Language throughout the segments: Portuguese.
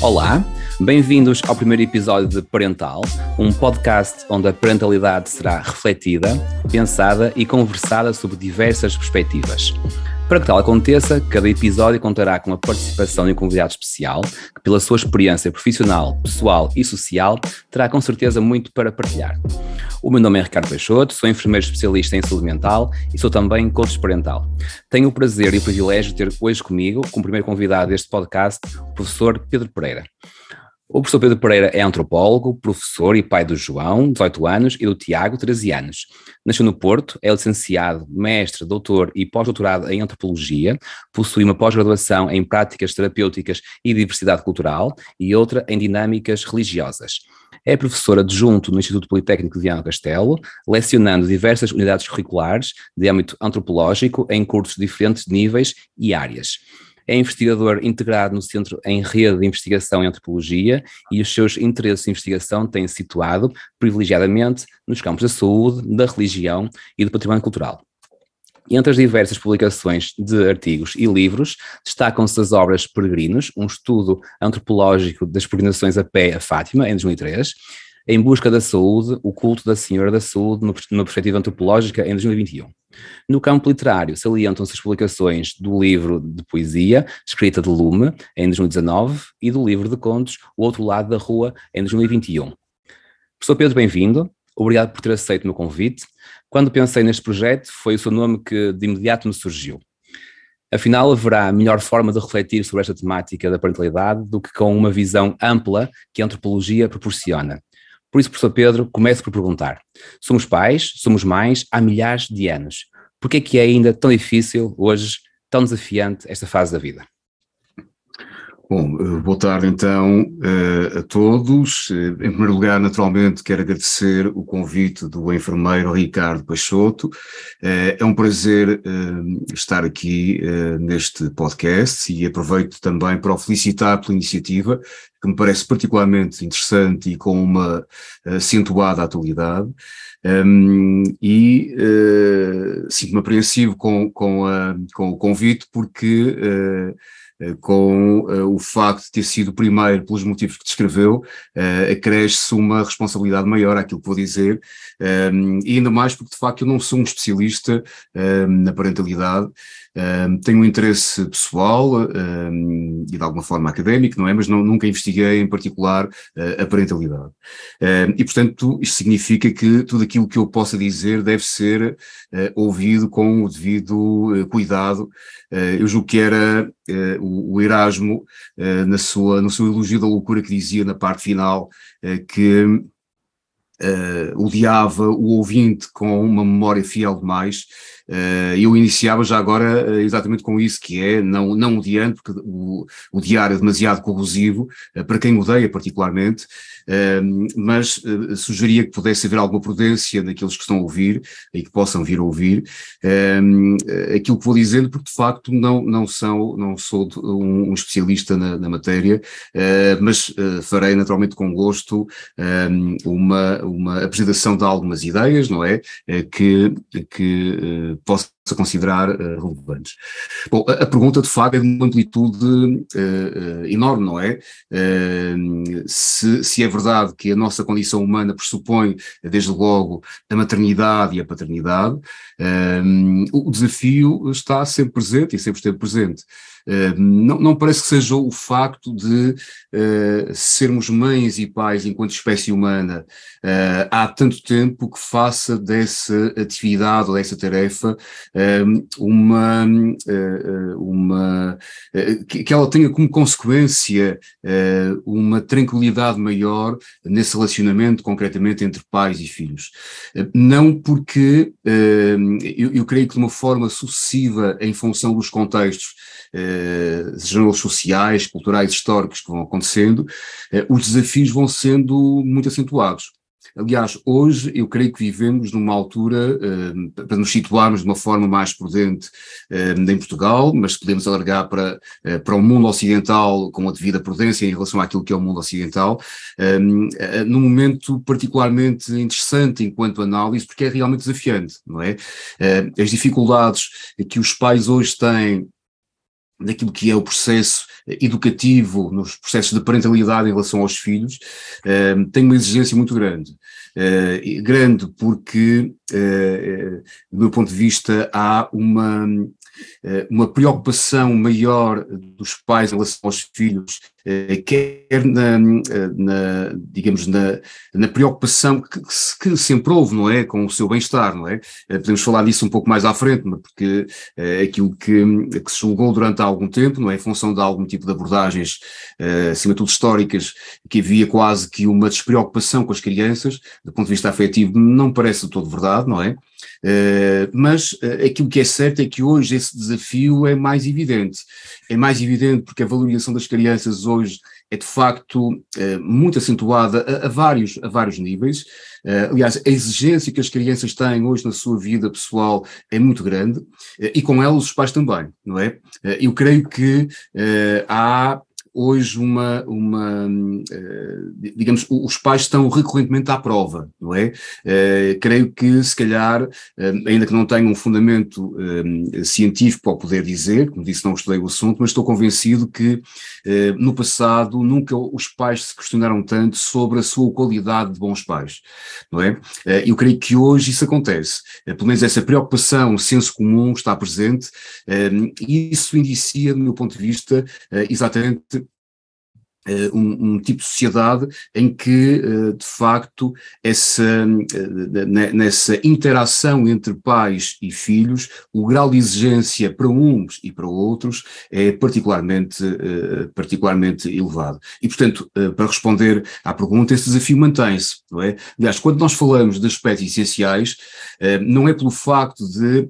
Olá, bem-vindos ao primeiro episódio de Parental, um podcast onde a parentalidade será refletida, pensada e conversada sobre diversas perspectivas. Para que tal aconteça, cada episódio contará com a participação de um convidado especial, que, pela sua experiência profissional, pessoal e social, terá com certeza muito para partilhar. O meu nome é Ricardo Peixoto, sou enfermeiro especialista em saúde mental e sou também coach parental. Tenho o prazer e o privilégio de ter hoje comigo, como primeiro convidado deste podcast, o professor Pedro Pereira. O professor Pedro Pereira é antropólogo, professor e pai do João, 18 anos, e do Tiago, 13 anos. Nasceu no Porto, é licenciado, mestre, doutor e pós-doutorado em antropologia, possui uma pós-graduação em práticas terapêuticas e diversidade cultural e outra em dinâmicas religiosas. É professor adjunto no Instituto Politécnico de Viana Castelo, lecionando diversas unidades curriculares de âmbito antropológico em cursos de diferentes níveis e áreas. É investigador integrado no Centro em Rede de Investigação em Antropologia e os seus interesses de investigação têm situado privilegiadamente nos campos da saúde, da religião e do património cultural. Entre as diversas publicações de artigos e livros, destacam-se as obras Peregrinos, um estudo antropológico das peregrinações a pé a Fátima, em 2003, Em Busca da Saúde, o culto da Senhora da Saúde numa perspectiva antropológica, em 2021. No campo literário, salientam-se as publicações do livro de poesia, Escrita de Lume, em 2019, e do livro de contos, O Outro Lado da Rua, em 2021. Professor Pedro, bem-vindo. Obrigado por ter aceito o meu convite. Quando pensei neste projeto, foi o seu nome que de imediato me surgiu. Afinal, haverá melhor forma de refletir sobre esta temática da parentalidade do que com uma visão ampla que a antropologia proporciona. Por isso, professor Pedro, comece por perguntar. Somos pais, somos mães há milhares de anos. Por que é que é ainda tão difícil hoje, tão desafiante esta fase da vida? Bom, eh, boa tarde então eh, a todos. Eh, em primeiro lugar, naturalmente, quero agradecer o convite do enfermeiro Ricardo Peixoto. É um prazer estar aqui neste podcast e aproveito também para o felicitar pela iniciativa, que me parece particularmente interessante e com uma acentuada atualidade. Um, e uh, sinto-me apreensivo com, com, a, com o convite, porque uh, com uh, o facto de ter sido primeiro pelos motivos que descreveu, uh, acresce uma responsabilidade maior àquilo que vou dizer, e ainda mais porque de facto eu não sou um especialista na parentalidade, um, tenho um interesse pessoal um, e de alguma forma académico, não é? Mas não, nunca investiguei em particular uh, a parentalidade. Um, e portanto, isto significa que tudo aquilo que eu possa dizer deve ser uh, ouvido com o devido uh, cuidado. eu julgo que era o, o, Erasmo, na sua, no seu elogio da loucura, que dizia na parte final que uh, odiava o ouvinte com uma memória fiel demais. Uh, eu iniciava já agora uh, exatamente com isso, que é não, não odiando, porque o, diário é demasiado corrosivo, uh, para quem odeia particularmente, mas sugeria que pudesse haver alguma prudência naqueles que estão a ouvir e que possam vir a ouvir aquilo que vou dizendo, porque de facto não, não, são, não sou um, especialista na, na matéria, mas farei naturalmente com gosto uma, uma apresentação de algumas ideias, não é? Eh, que, que eh, possa considerar uh, relevantes. Bom, a, a, pergunta de facto é de uma amplitude uh, uh, enorme, não é? Se, se, é verdade que a nossa condição humana pressupõe, desde logo, a maternidade e a paternidade, o desafio está sempre presente e sempre esteve presente. Uh, não, não, parece que seja o facto de uh, sermos mães e pais enquanto espécie humana uh, há tanto tempo que faça dessa atividade ou dessa tarefa uma, uma que, que, ela tenha como consequência uma tranquilidade maior nesse relacionamento, concretamente entre pais e filhos. Não porque eu, eu creio que de uma forma sucessiva, em função dos contextos, eh, sejam eles sociais, culturais, históricos que vão acontecendo, eh, os desafios vão sendo muito acentuados. Aliás, hoje eu creio que vivemos numa altura, uh, para nos situarmos de uma forma mais prudente uh, em Portugal, mas podemos alargar para, uh, para o mundo ocidental com a devida prudência em relação àquilo que é o mundo ocidental, num momento particularmente interessante enquanto análise, porque é realmente desafiante, não é? as dificuldades que os pais hoje têm naquilo que é o processo educativo, nos processos de parentalidade em relação aos filhos, uh, tem uma exigência muito grande. Uh, grande porque, uh, do meu ponto de vista, há uma, uma preocupação maior dos pais em relação aos filhos eh, quer na, na, digamos, na, na preocupação que, que, sempre houve, não é, com o seu bem-estar, não é? Eh, podemos falar disso um pouco mais à frente, porque é aquilo que, que se julgou durante algum tempo, não é, em função de algum tipo de abordagens, acima de tudo históricas, que havia quase que uma despreocupação com as crianças, do ponto de vista afetivo, não parece de todo verdade, não é? Uh, mas uh, aquilo que é certo é que hoje esse desafio é mais evidente. É mais evidente porque a valorização das crianças hoje é de facto uh, muito acentuada a, vários, a vários níveis. aliás, a exigência que as crianças têm hoje na sua vida pessoal é muito grande e com elas os pais também, não é? eu creio que há hoje uma, uma uh, digamos, os pais estão recorrentemente à prova, não é? Uh, creio que se calhar, uh, ainda que não tenha um fundamento científico para poder dizer, como disse não estudei o assunto, mas estou convencido que no passado nunca os pais se questionaram tanto sobre a sua qualidade de bons pais, não é? eu creio que hoje isso acontece, pelo menos essa preocupação, senso comum está presente, e isso indicia, do meu ponto de vista, exatamente um, um, tipo de sociedade em que, uh, de facto, essa, uh, nessa interação entre pais e filhos, o grau de exigência para uns e para outros é particularmente, particularmente elevado. E, portanto, para responder à pergunta, esse desafio mantém-se, não é? Aliás, quando nós falamos de aspectos essenciais, não é pelo facto de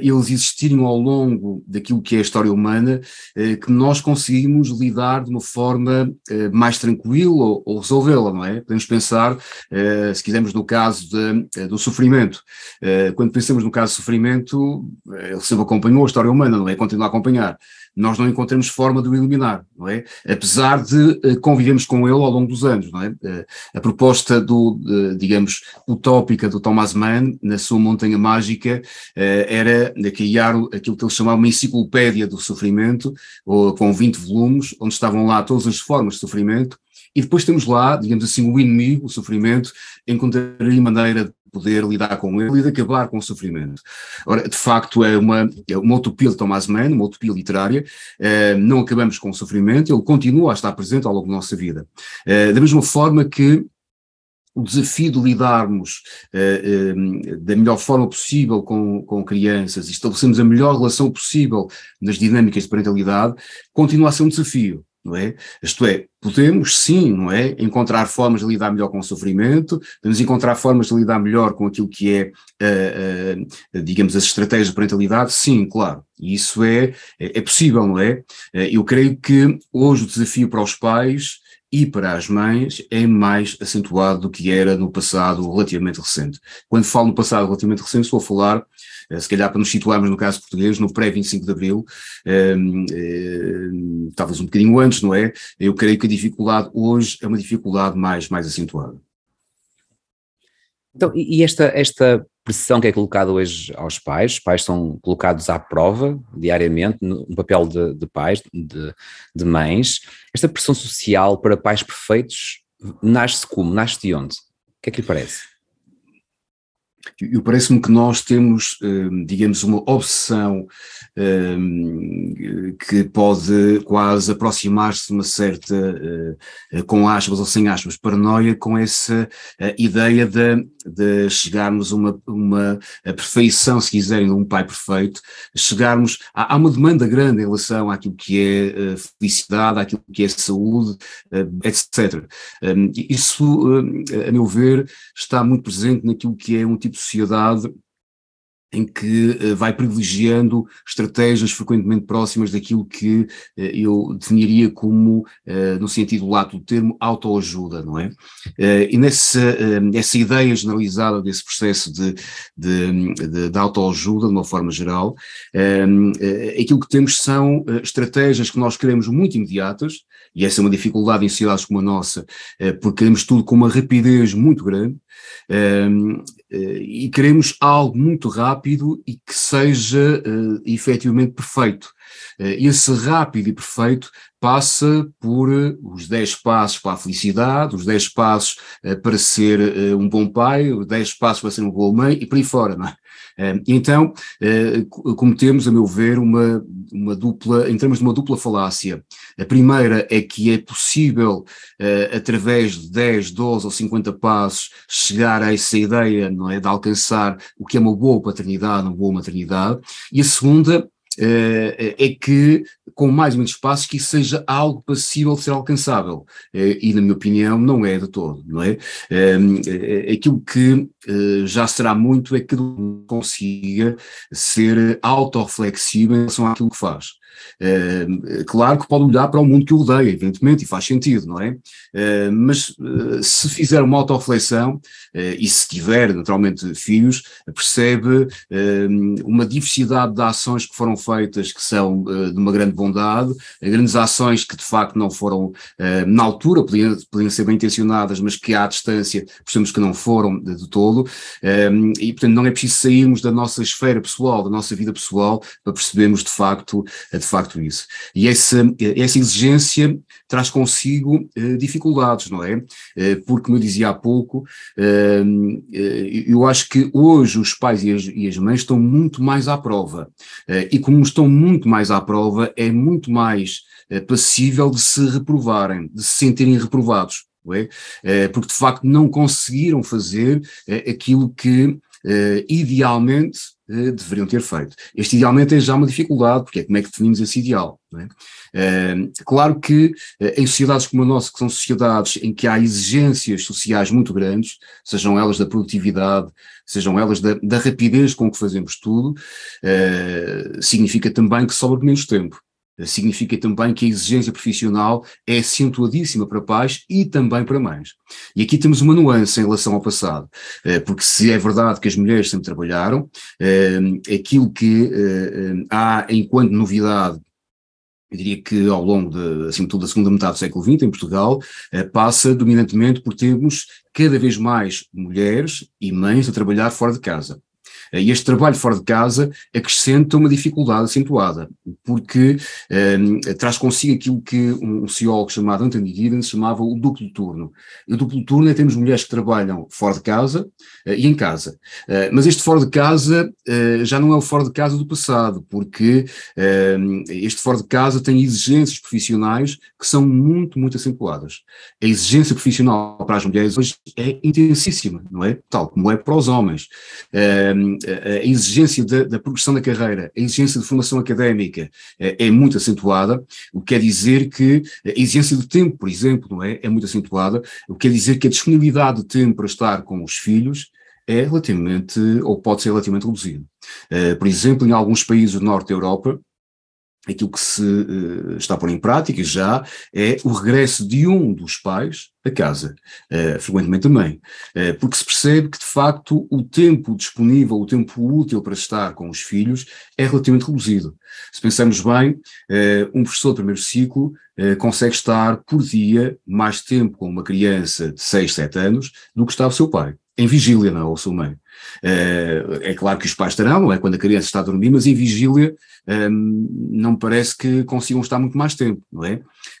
eles existirem ao longo daquilo que é a história humana que nós conseguimos lidar de uma forma eh, mais tranquilo ou, resolvê-la, não é? Podemos pensar, uh, se quisermos, no caso de, uh, do sofrimento. quando pensamos no caso do sofrimento, ele sempre acompanhou a história humana, não é? Continua a acompanhar. Nós não encontramos forma de o eliminar, não é? Apesar de convivemos com ele ao longo dos anos, não é? a proposta do, digamos, utópica do Thomas Mann, na sua Montanha Mágica, era criar aquilo que ele chamava uma enciclopédia do sofrimento, com 20 volumes, onde estavam lá todas as formas de sofrimento, e depois temos lá, digamos assim, o inimigo, o sofrimento, encontraria maneira poder lidar com ele e de acabar com o sofrimento. Ora, de facto, é uma, é uma utopia de Thomas Mann, uma utopia literária, uh, não acabamos com o sofrimento, ele continua a estar presente ao longo da nossa vida. Uh, da mesma forma que o desafio de lidarmos uh, da melhor forma possível com, com crianças e estabelecermos a melhor relação possível nas dinâmicas de parentalidade continua a ser um desafio não é? Isto é, podemos sim, não é, encontrar formas de lidar melhor com o sofrimento, podemos encontrar formas de lidar melhor com aquilo que é, uh, uh, digamos, as estratégias de parentalidade, sim, claro, isso é, é, é possível, não é? Uh, eu creio que hoje o desafio para os pais e para as mães é mais acentuado do que era no passado relativamente recente. Quando falo no passado relativamente recente, estou a falar eh, se calhar para nos situarmos no caso português, no pré-25 de Abril, ehm, ehm, talvez um bocadinho antes, não é? Eu creio que a dificuldade hoje é uma dificuldade mais, mais acentuada. Então, e esta, esta pressão que é colocada hoje aos pais, os pais são colocados à prova diariamente no papel de, de pais, de, de mães, esta pressão social para pais perfeitos nasce como? Nasce de onde? O que é que lhe parece? Eu parece-me que nós temos, hum, digamos, uma obsessão hum, que pode quase aproximar-se de uma certa, eh, eh, com aspas ou sem aspas, paranoia com essa eh, ideia de, de chegarmos a uma, uma a perfeição, se quiserem, de um pai perfeito, chegarmos, há, há uma demanda grande em relação àquilo que é felicidade, àquilo que é saúde, etc. Hum, isso, a meu ver, está muito presente naquilo que é um tipo de sociedade em que uh, vai privilegiando estratégias frequentemente próximas daquilo que uh, eu definiria como, uh, no sentido lato do termo, autoajuda, não é? e nessa, essa ideia generalizada desse processo de, de, de, de autoajuda, de uma forma geral, aquilo que temos são estratégias que nós queremos muito imediatas, e essa é uma dificuldade em sociedades como a nossa, porque queremos tudo com uma rapidez muito grande, eh, e queremos algo muito rápido e que seja uh, efetivamente perfeito. Uh, esse rápido e perfeito passa por os 10 passos para a felicidade, os 10 passos para ser um bom pai, os 10 passos para ser uma boa mãe e por aí fora, não é? Então, cometemos, a meu ver, uma, uma dupla, entramos numa dupla falácia. A primeira é que é possível, através de 10, 12 ou 50 passos, chegar a essa ideia, não é, de alcançar o que é uma boa paternidade, uma boa maternidade. E a segunda é que, com mais ou menos passos, que isso seja algo passível de ser alcançável. Uh, e, na minha opinião, não é de todo, não é? Uh, aquilo que já será muito é que consiga ser autorreflexivo em relação àquilo que faz. Uh, claro que pode olhar para o mundo que o rodeia, evidentemente, e faz sentido, não é? Uh, mas uh, se fizer uma autorreflexão, e se tiver naturalmente filhos, percebe uma diversidade de ações que foram feitas que são de uma grande bondade, grandes ações que de facto não foram na altura, podiam, podiam ser bem intencionadas, mas que à distância percebemos que não foram de, todo, e portanto não é preciso sairmos da nossa esfera pessoal, da nossa vida pessoal, para percebermos de facto de facto isso. E essa, essa exigência traz consigo uh, dificuldades, não é? Uh, porque, como eu dizia há pouco, uh, eu acho que hoje os pais e as, e as mães estão muito mais à prova. e como estão muito mais à prova, é muito mais passível de se reprovarem, de se sentirem reprovados. É? porque de facto não conseguiram fazer aquilo que idealmente eh, deveriam ter feito. Este idealmente é já uma dificuldade, porque é como é que definimos esse ideal. É? Uh, claro que uh, em sociedades como a nossa, que são sociedades em que há exigências sociais muito grandes, sejam elas da produtividade, sejam elas da, da rapidez com que fazemos tudo, uh, significa também que sobra menos tempo significa também que a exigência profissional é acentuadíssima para pais e também para mães. E aqui temos uma nuance em relação ao passado, eh, porque se é verdade que as mulheres sempre trabalharam, eh, aquilo que eh, há enquanto novidade eu diria que ao longo, de, acima de da segunda metade do século XX, em Portugal, passa dominantemente por termos cada vez mais mulheres e mães a trabalhar fora de casa. E este trabalho fora de casa acrescenta uma dificuldade acentuada, porque um, traz consigo aquilo que um sociólogo chamado Anthony Giddens chamava o duplo turno. E o duplo turno é termos mulheres que trabalham fora de casa uh, e em casa. Uh, mas este fora de casa uh, já não é o fora de casa do passado, porque hum, este fora de casa tem exigências profissionais que são muito, muito acentuadas. A exigência profissional para as mulheres hoje é intensíssima, não é? Tal como é para os homens. Um, a exigência da, da, progressão da carreira, a exigência de formação académica é, é, muito acentuada, o que quer dizer que a exigência de tempo, por exemplo, não é, é muito acentuada, o que quer dizer que a disponibilidade de tempo para estar com os filhos é relativamente, ou pode ser relativamente reduzido. Uh, por exemplo, em alguns países do norte da Europa, aquilo que se uh, está a pôr em prática já é o regresso de um dos pais a casa, uh, frequentemente também, uh, porque se percebe que de facto o tempo disponível, o tempo útil para estar com os filhos é relativamente reduzido. Se pensamos bem, um professor de primeiro ciclo consegue estar por dia mais tempo com uma criança de 6, 7 anos do que está o seu pai, em vigília, não, é? ou sua mãe. Uh, é claro que os pais estarão, é quando a criança está a dormir, mas em vigília ehm, não parece que consigam estar muito mais tempo, não é?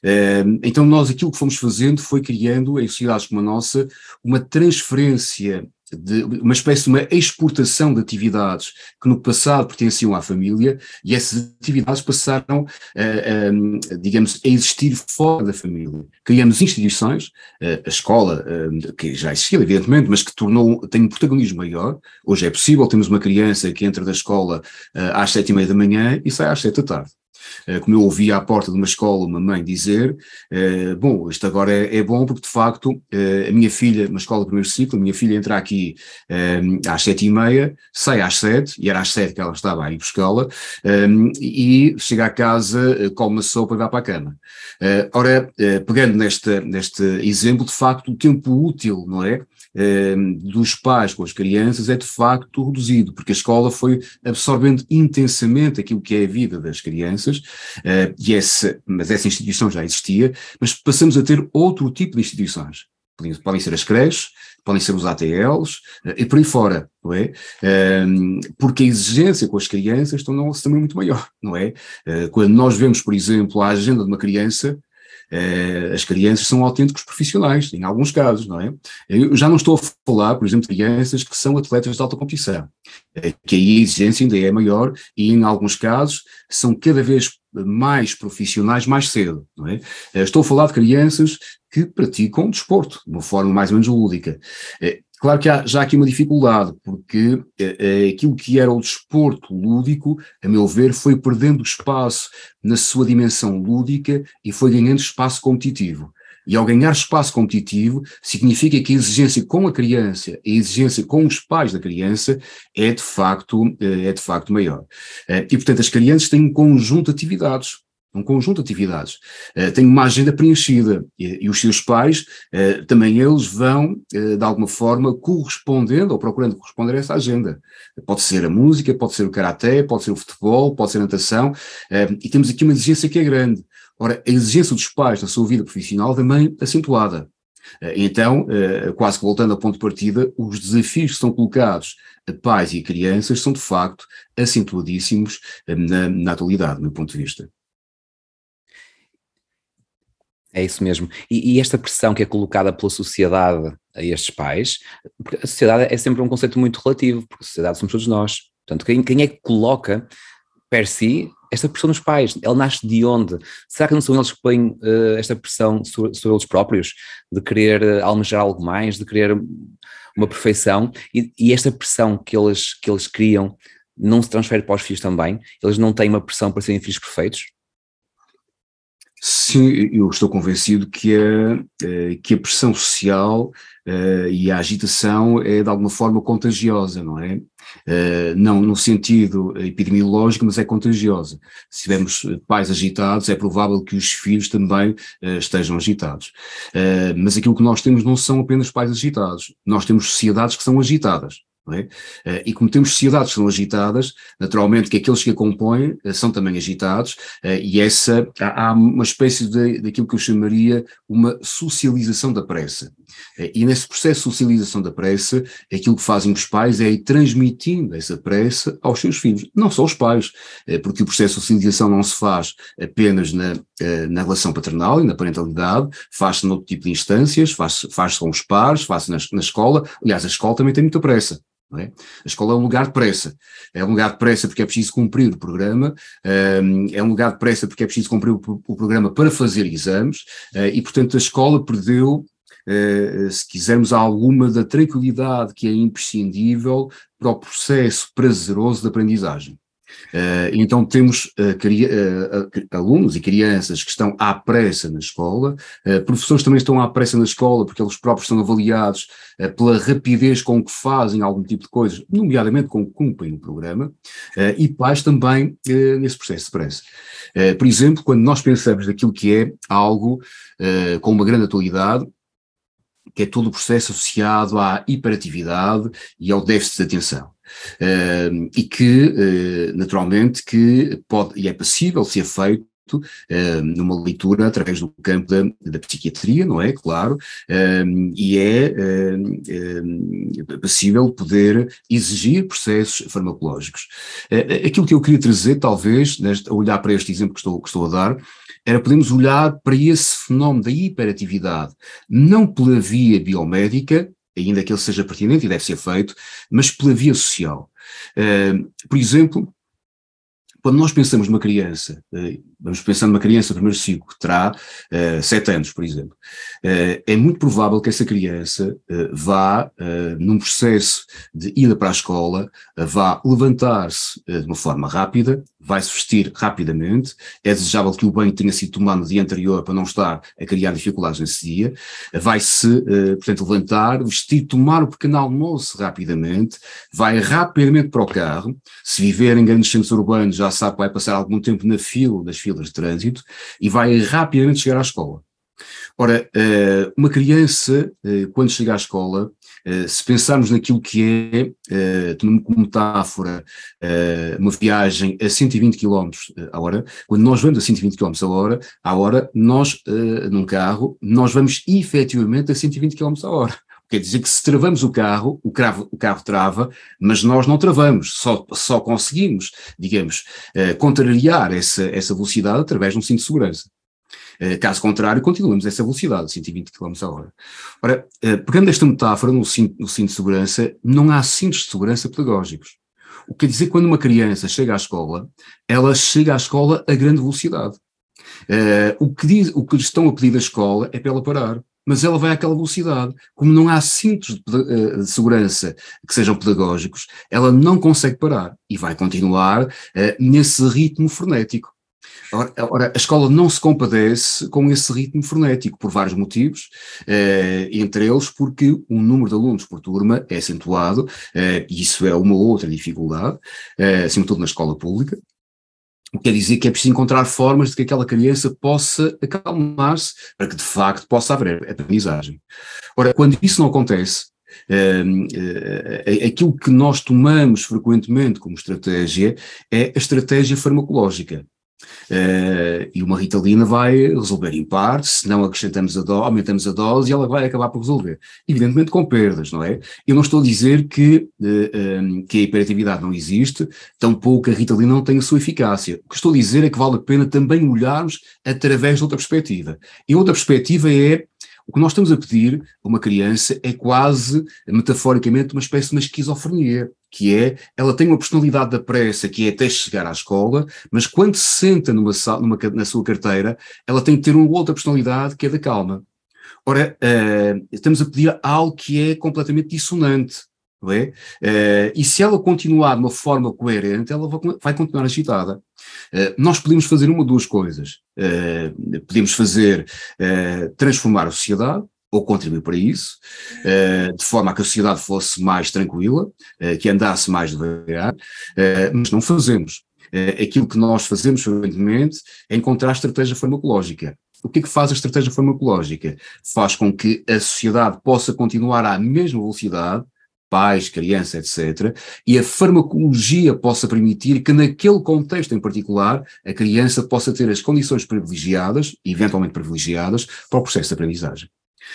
Uh, então nós aquilo que fomos fazendo foi criando, em sociedades como a nossa, uma transferência de uma espécie de uma exportação de atividades que no passado pertenciam à família e essas atividades passaram, a, a, digamos, a existir fora da família. Criamos instituições, a, escola, que já existia evidentemente, mas que tornou, tem um protagonismo maior. Hoje é possível, temos uma criança que entra da escola às sete e meia da manhã e sai às sete da tarde. Como eu ouvi à porta de uma escola uma mãe dizer, bom, isto agora é, é bom porque de facto a minha filha, uma escola de primeiro ciclo, a minha filha entra aqui às sete e meia, sai às sete, e era às sete que ela estava aí buscá-la, e chega a casa, come uma sopa e vai para a cama. Ora, pegando neste, neste exemplo, de facto, o tempo útil, não é? Ehm, dos pais com as crianças é de facto reduzido, porque a escola foi absorvendo intensamente aquilo que é a vida das crianças, eh, e essa, mas essa instituição já existia, mas passamos a ter outro tipo de instituições. Podem, podem ser as creches, podem ser os ATLs eh, e por aí fora, não é? Ehm, porque a exigência com as crianças tornou-se também muito maior, não é? Eh, quando nós vemos, por exemplo, a agenda de uma criança, eh, as crianças são autênticos profissionais, em alguns casos, não é? Eu já não estou a falar, por exemplo, de crianças que são atletas de alta competição, eh, que aí a exigência ainda é maior e, em alguns casos, são cada vez mais profissionais mais cedo, não é? Eh, estou a falar de crianças que praticam desporto de uma forma mais ou menos lúdica. Claro que há já aqui uma dificuldade, porque é, aquilo que era o desporto lúdico, a meu ver, foi perdendo espaço na sua dimensão lúdica e foi ganhando espaço competitivo. E ao ganhar espaço competitivo, significa que a exigência com a criança, a exigência com os pais da criança é de facto, eh, é de facto maior. E portanto as crianças têm um conjunto de atividades um conjunto de atividades, uh, tem uma agenda preenchida e, e os seus pais, uh, também eles vão, uh, de alguma forma, correspondendo ou procurando corresponder a essa agenda. Pode ser a música, pode ser o karaté, pode ser o futebol, pode ser a natação, e temos aqui uma exigência que é grande. Ora, a exigência dos pais na sua vida profissional também acentuada. Então, quase que voltando ao ponto de partida, os desafios que são colocados a pais e a crianças são de facto acentuadíssimos na, na atualidade, do meu ponto de vista. É isso mesmo. E, e, esta pressão que é colocada pela sociedade a estes pais, porque a sociedade é sempre um conceito muito relativo, porque a sociedade somos todos nós. Portanto, quem, quem é que coloca, per si, esta pressão nos pais? Ela nasce de onde? Será que não são eles que põem uh, esta pressão sobre, sobre, eles próprios, de querer uh, almejar algo mais, de querer uma perfeição? E, e esta pressão que eles, que eles criam não se transfere para os filhos também? Eles não têm uma pressão para serem filhos perfeitos? Sim, eu estou convencido que a, eh, que a pressão social uh, e a agitação é de alguma forma contagiosa, não é? Uh, não no sentido epidemiológico, mas é contagiosa. Se tivermos pais agitados, é provável que os filhos também estejam agitados. mas aquilo que nós temos não são apenas pais agitados, nós temos sociedades que são agitadas. É? Eh, e como temos sociedades que são agitadas, naturalmente que aqueles que a compõem eh, são também agitados, eh, e essa há, uma espécie de, daquilo que eu chamaria uma socialização da pressa. E nesse processo de socialização da pressa, aquilo que fazem os pais é ir transmitindo essa pressa aos seus filhos, não só os pais, porque o processo de socialização não se faz apenas na, na relação paternal e na parentalidade, faz-se noutro tipo de instâncias, faz-se faz com os pares, faz-se na, na escola, aliás a escola também tem muita pressa. É? A escola é um lugar de pressa. É um lugar de pressa porque é preciso cumprir o programa, hum, é um lugar de pressa porque é preciso cumprir o programa para fazer exames, eh, e portanto a escola perdeu, eh, se quisermos, alguma da tranquilidade que é imprescindível para o processo prazeroso de aprendizagem. Uh, então temos uh, uh, alunos e crianças que estão à pressa na escola, professores também estão à pressa na escola porque eles próprios são avaliados pela rapidez com que fazem algum tipo de coisas, nomeadamente com que cumprem o programa, e pais também nesse processo de pressa. por exemplo, quando nós pensamos naquilo que é algo com uma grande atualidade, que é todo o processo associado à hiperatividade e ao déficit de atenção. E que, uh, naturalmente, que pode e é possível ser feito numa leitura através do campo da, da psiquiatria, não é? Claro, e é possível poder exigir processos farmacológicos. aquilo que eu queria trazer, talvez, neste, olhar para este exemplo que estou, que estou a dar, era podermos olhar para esse fenómeno da hiperatividade, não pela via biomédica, ainda que ele seja pertinente e deve ser feito, mas pela via social. Uh, por exemplo, quando nós pensamos numa criança, uh, vamos pensar numa criança do primeiro ciclo que terá uh, sete anos, por exemplo, uh, é muito provável que essa criança vá, num processo de ida para a escola, vá levantar-se de uma forma rápida, vai-se vestir rapidamente, é desejável que o banho tenha sido tomado no dia anterior para não estar a criar dificuldades nesse dia, vai-se, uh, portanto, levantar, vestir, tomar o pequeno almoço rapidamente, vai rapidamente para o carro, se viver em grandes centros urbanos já sabe que vai passar algum tempo na fila das filas de trânsito e vai rapidamente chegar à escola. Ora, uh, uma criança, uh, quando chega à escola, eh, se pensarmos naquilo que é, uh, como metáfora, uh, uma viagem a 120 km a hora, quando nós vamos a 120 km a hora, à hora, nós, num carro, nós vamos efetivamente a 120 km a hora. Quer dizer que se travamos o carro, o carro, o carro trava, mas nós não travamos, só, só conseguimos, digamos, contrariar essa, essa velocidade através de um cinto de segurança. Eh, caso contrário, continuamos essa velocidade, 120 km a hora. Ora, eh, pegando esta metáfora no cinto, no cinto de segurança, não há cintos de segurança pedagógicos. O que quer dizer que quando uma criança chega à escola, ela chega à escola a grande velocidade. Uh, o, que diz, o que lhe estão a pedir da escola é para ela parar, mas ela vai àquela velocidade. Como não há cintos de, de segurança que sejam pedagógicos, ela não consegue parar e vai continuar uh, nesse ritmo frenético. Ora, ora, a escola não se compadece com esse ritmo frenético, por vários motivos, eh, entre eles porque o número de alunos por turma é acentuado, eh, e isso é uma outra dificuldade, eh, acima de tudo na escola pública, o que quer dizer que é preciso encontrar formas de que aquela criança possa acalmar-se, para que de facto possa haver aprendizagem. Ora, quando isso não acontece, Uh, uh, aquilo que nós tomamos frequentemente como estratégia é a estratégia farmacológica. Uh, e uma ritalina vai resolver em parte, se não acrescentamos a dose, aumentamos a dose e ela vai acabar por resolver. Evidentemente com perdas, não é? Eu não estou a dizer que, uh, eh, um, eh, que a hiperatividade não existe, tampouco a ritalina não tem a sua eficácia. O que estou a dizer é que vale a pena também olharmos através de outra perspectiva. E outra perspectiva é o que nós estamos a pedir a uma criança é quase, metaforicamente, uma espécie de uma esquizofrenia que é, ela tem uma personalidade da pressa, que é até chegar à escola, mas quando se senta numa, numa, na sua carteira, ela tem que ter uma outra personalidade, que é da calma. Ora, uh, estamos a pedir algo que é completamente dissonante, é? Uh, e se ela continuar de uma forma coerente, ela vai continuar agitada. Uh, nós podemos fazer uma ou duas coisas. podemos fazer, transformar a sociedade, ou contribuir para isso, de forma a que a sociedade fosse mais tranquila, que andasse mais devagar, mas não fazemos. aquilo que nós fazemos frequentemente é encontrar a estratégia farmacológica. O que é que faz a estratégia farmacológica? Faz com que a sociedade possa continuar à mesma velocidade, pais, crianças, etc., e a farmacologia possa permitir que, naquele contexto em particular, a criança possa ter as condições privilegiadas, eventualmente privilegiadas, para o processo de aprendizagem.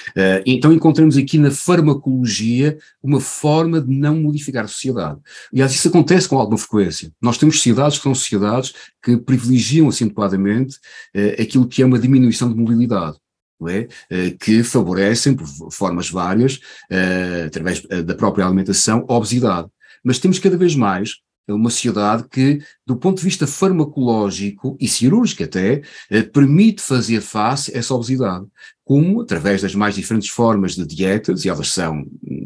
Uh, então encontramos aqui na farmacologia uma forma de não modificar a sociedade. Aliás, isso acontece com alguma frequência. Nós temos sociedades que são sociedades que privilegiam acentuadamente uh, aquilo que é uma diminuição de mobilidade. É? Uh, que favorecem, por formas várias, através da própria alimentação, a obesidade. Mas temos cada vez mais uma sociedade que, do ponto de vista farmacológico e cirúrgico até, permite fazer face a essa obesidade como através das mais diferentes formas de dietas, e elas são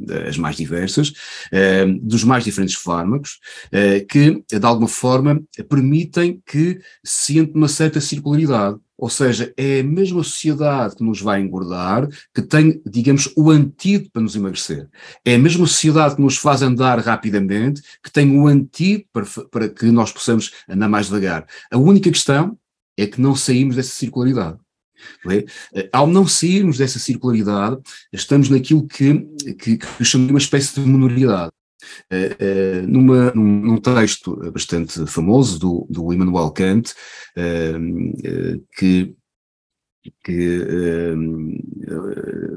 eh, as mais diversas, eh, dos mais diferentes fármacos, eh, que de alguma forma permitem que se entre uma certa circularidade. Ou seja, é a mesma sociedade que nos vai engordar, que tem, digamos, o antídoto para nos emagrecer. É a mesma sociedade que nos faz andar rapidamente, que tem o antídoto para, para que nós possamos andar mais devagar. A única questão é que não saímos dessa circularidade. É? Eh, ao não sairmos dessa circularidade, estamos naquilo que, que, que chamamos de uma espécie de minoridade. Uh, uh, numa, num, texto bastante famoso do, do Immanuel Kant, uh, que, que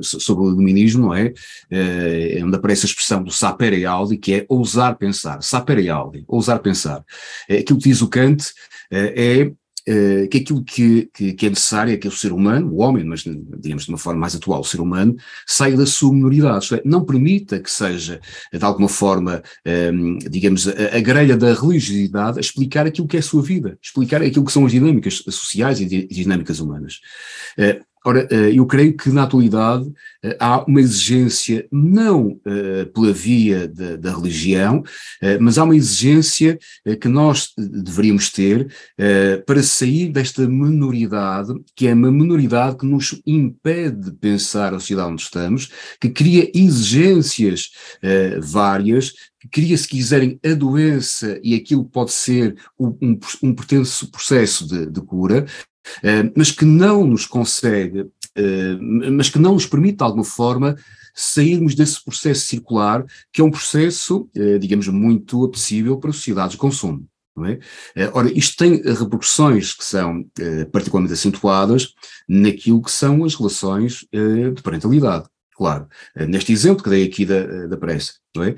sobre o iluminismo, não é? é onde aparece a expressão do sapere audi, que é ousar pensar, sapere audi, ousar pensar. aquilo que diz o Kant é uh, que aquilo que, que, que, é necessário é que o ser humano, o homem, mas digamos de uma forma mais atual, o ser humano, saia da sua minoridade, isto é, não permita que seja, de alguma forma, um, ehm, digamos, a, a grelha da religiosidade a explicar aquilo que é a sua vida, explicar aquilo que são as dinâmicas sociais e dinâmicas humanas. Uh, Ora, eu creio que na atualidade há uma exigência, não pela via da, da religião, mas há uma exigência que nós deveríamos ter para sair desta minoridade, que é uma minoridade que nos impede de pensar a sociedade onde estamos, que cria exigências várias, que cria, se quiserem, a doença e aquilo pode ser um, um, um processo de, de cura, mas que não nos consegue, uh, mas que não nos permite, de alguma forma, sairmos desse processo circular, que é um processo, uh, digamos, muito apetecível para sociedades de consumo. É? Ora, isto tem repercussões que são particularmente acentuadas naquilo que são as relações de parentalidade claro, neste exemplo que dei aqui da, da pressa, não é?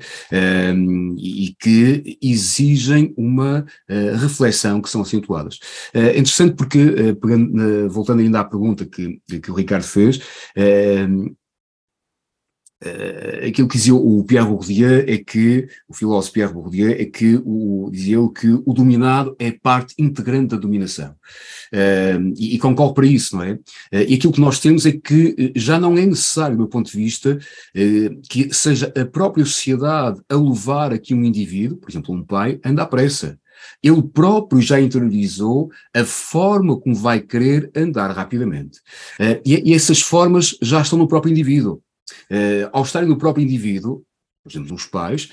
Um, e que exigem uma uh, reflexão que são acentuadas. É interessante porque, voltando ainda à pergunta que, que o Ricardo fez, Uh, aquilo que dizia o Pierre Bourdieu é que, o filósofo Pierre Bourdieu, é que o, dizia ele que o dominado é parte integrante da dominação. Uh, e, e, concordo para isso, não é? Uh, e aquilo que nós temos é que já não é necessário, do meu ponto de vista, que seja a própria sociedade a levar aqui um indivíduo, por exemplo, um pai, anda à pressa. Ele próprio já interiorizou a forma como vai querer andar rapidamente. E, e essas formas já estão no próprio indivíduo uh, ao estarem no próprio indivíduo, por exemplo, os pais,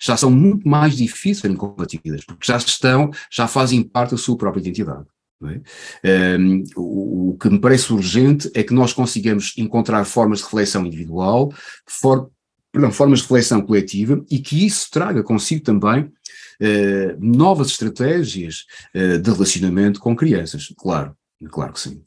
já são muito mais difíceis de serem combatidas, porque já estão, já fazem parte da sua própria identidade. É? Ehm, o, o, que me parece urgente é que nós consigamos encontrar formas de reflexão individual, for, perdão, formas de reflexão coletiva e que isso traga consigo também uh, novas estratégias uh, de relacionamento com crianças. Claro, claro que sim.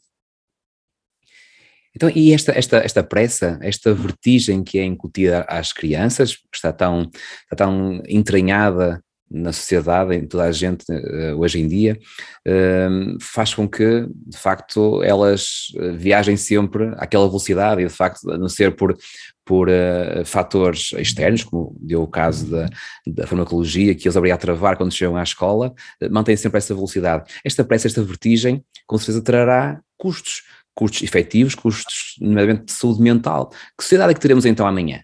Então, e esta, esta, esta pressa, esta vertigem que é incutida às crianças, que está tão, está tão entranhada na sociedade, em toda a gente uh, hoje em dia, uh, faz com que, de facto, elas eh, viajem sempre àquela velocidade e, de facto, a não ser por, por uh, fatores externos, como deu o caso da, da farmacologia, que eles obrigam a travar quando chegam à escola, mantém sempre essa velocidade. Esta pressa, esta vertigem, com certeza trará custos custos efetivos, custos, nomeadamente de saúde mental. Que sociedade é que teremos então amanhã?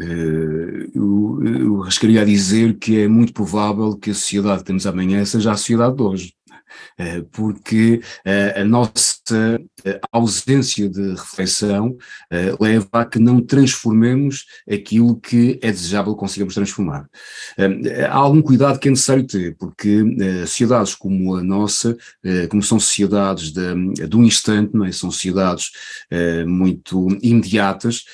Eh, eu, eu arriscaria a dizer que é muito provável que a sociedade que temos amanhã seja a sociedade de hoje. Eh, porque eh, a nossa eh, ausência de reflexão leva a que não transformemos aquilo que é desejável que consigamos transformar. Há algum cuidado que é necessário ter, porque sociedades como a nossa, como são sociedades de, de um instante, não é? são sociedades muito imediatas,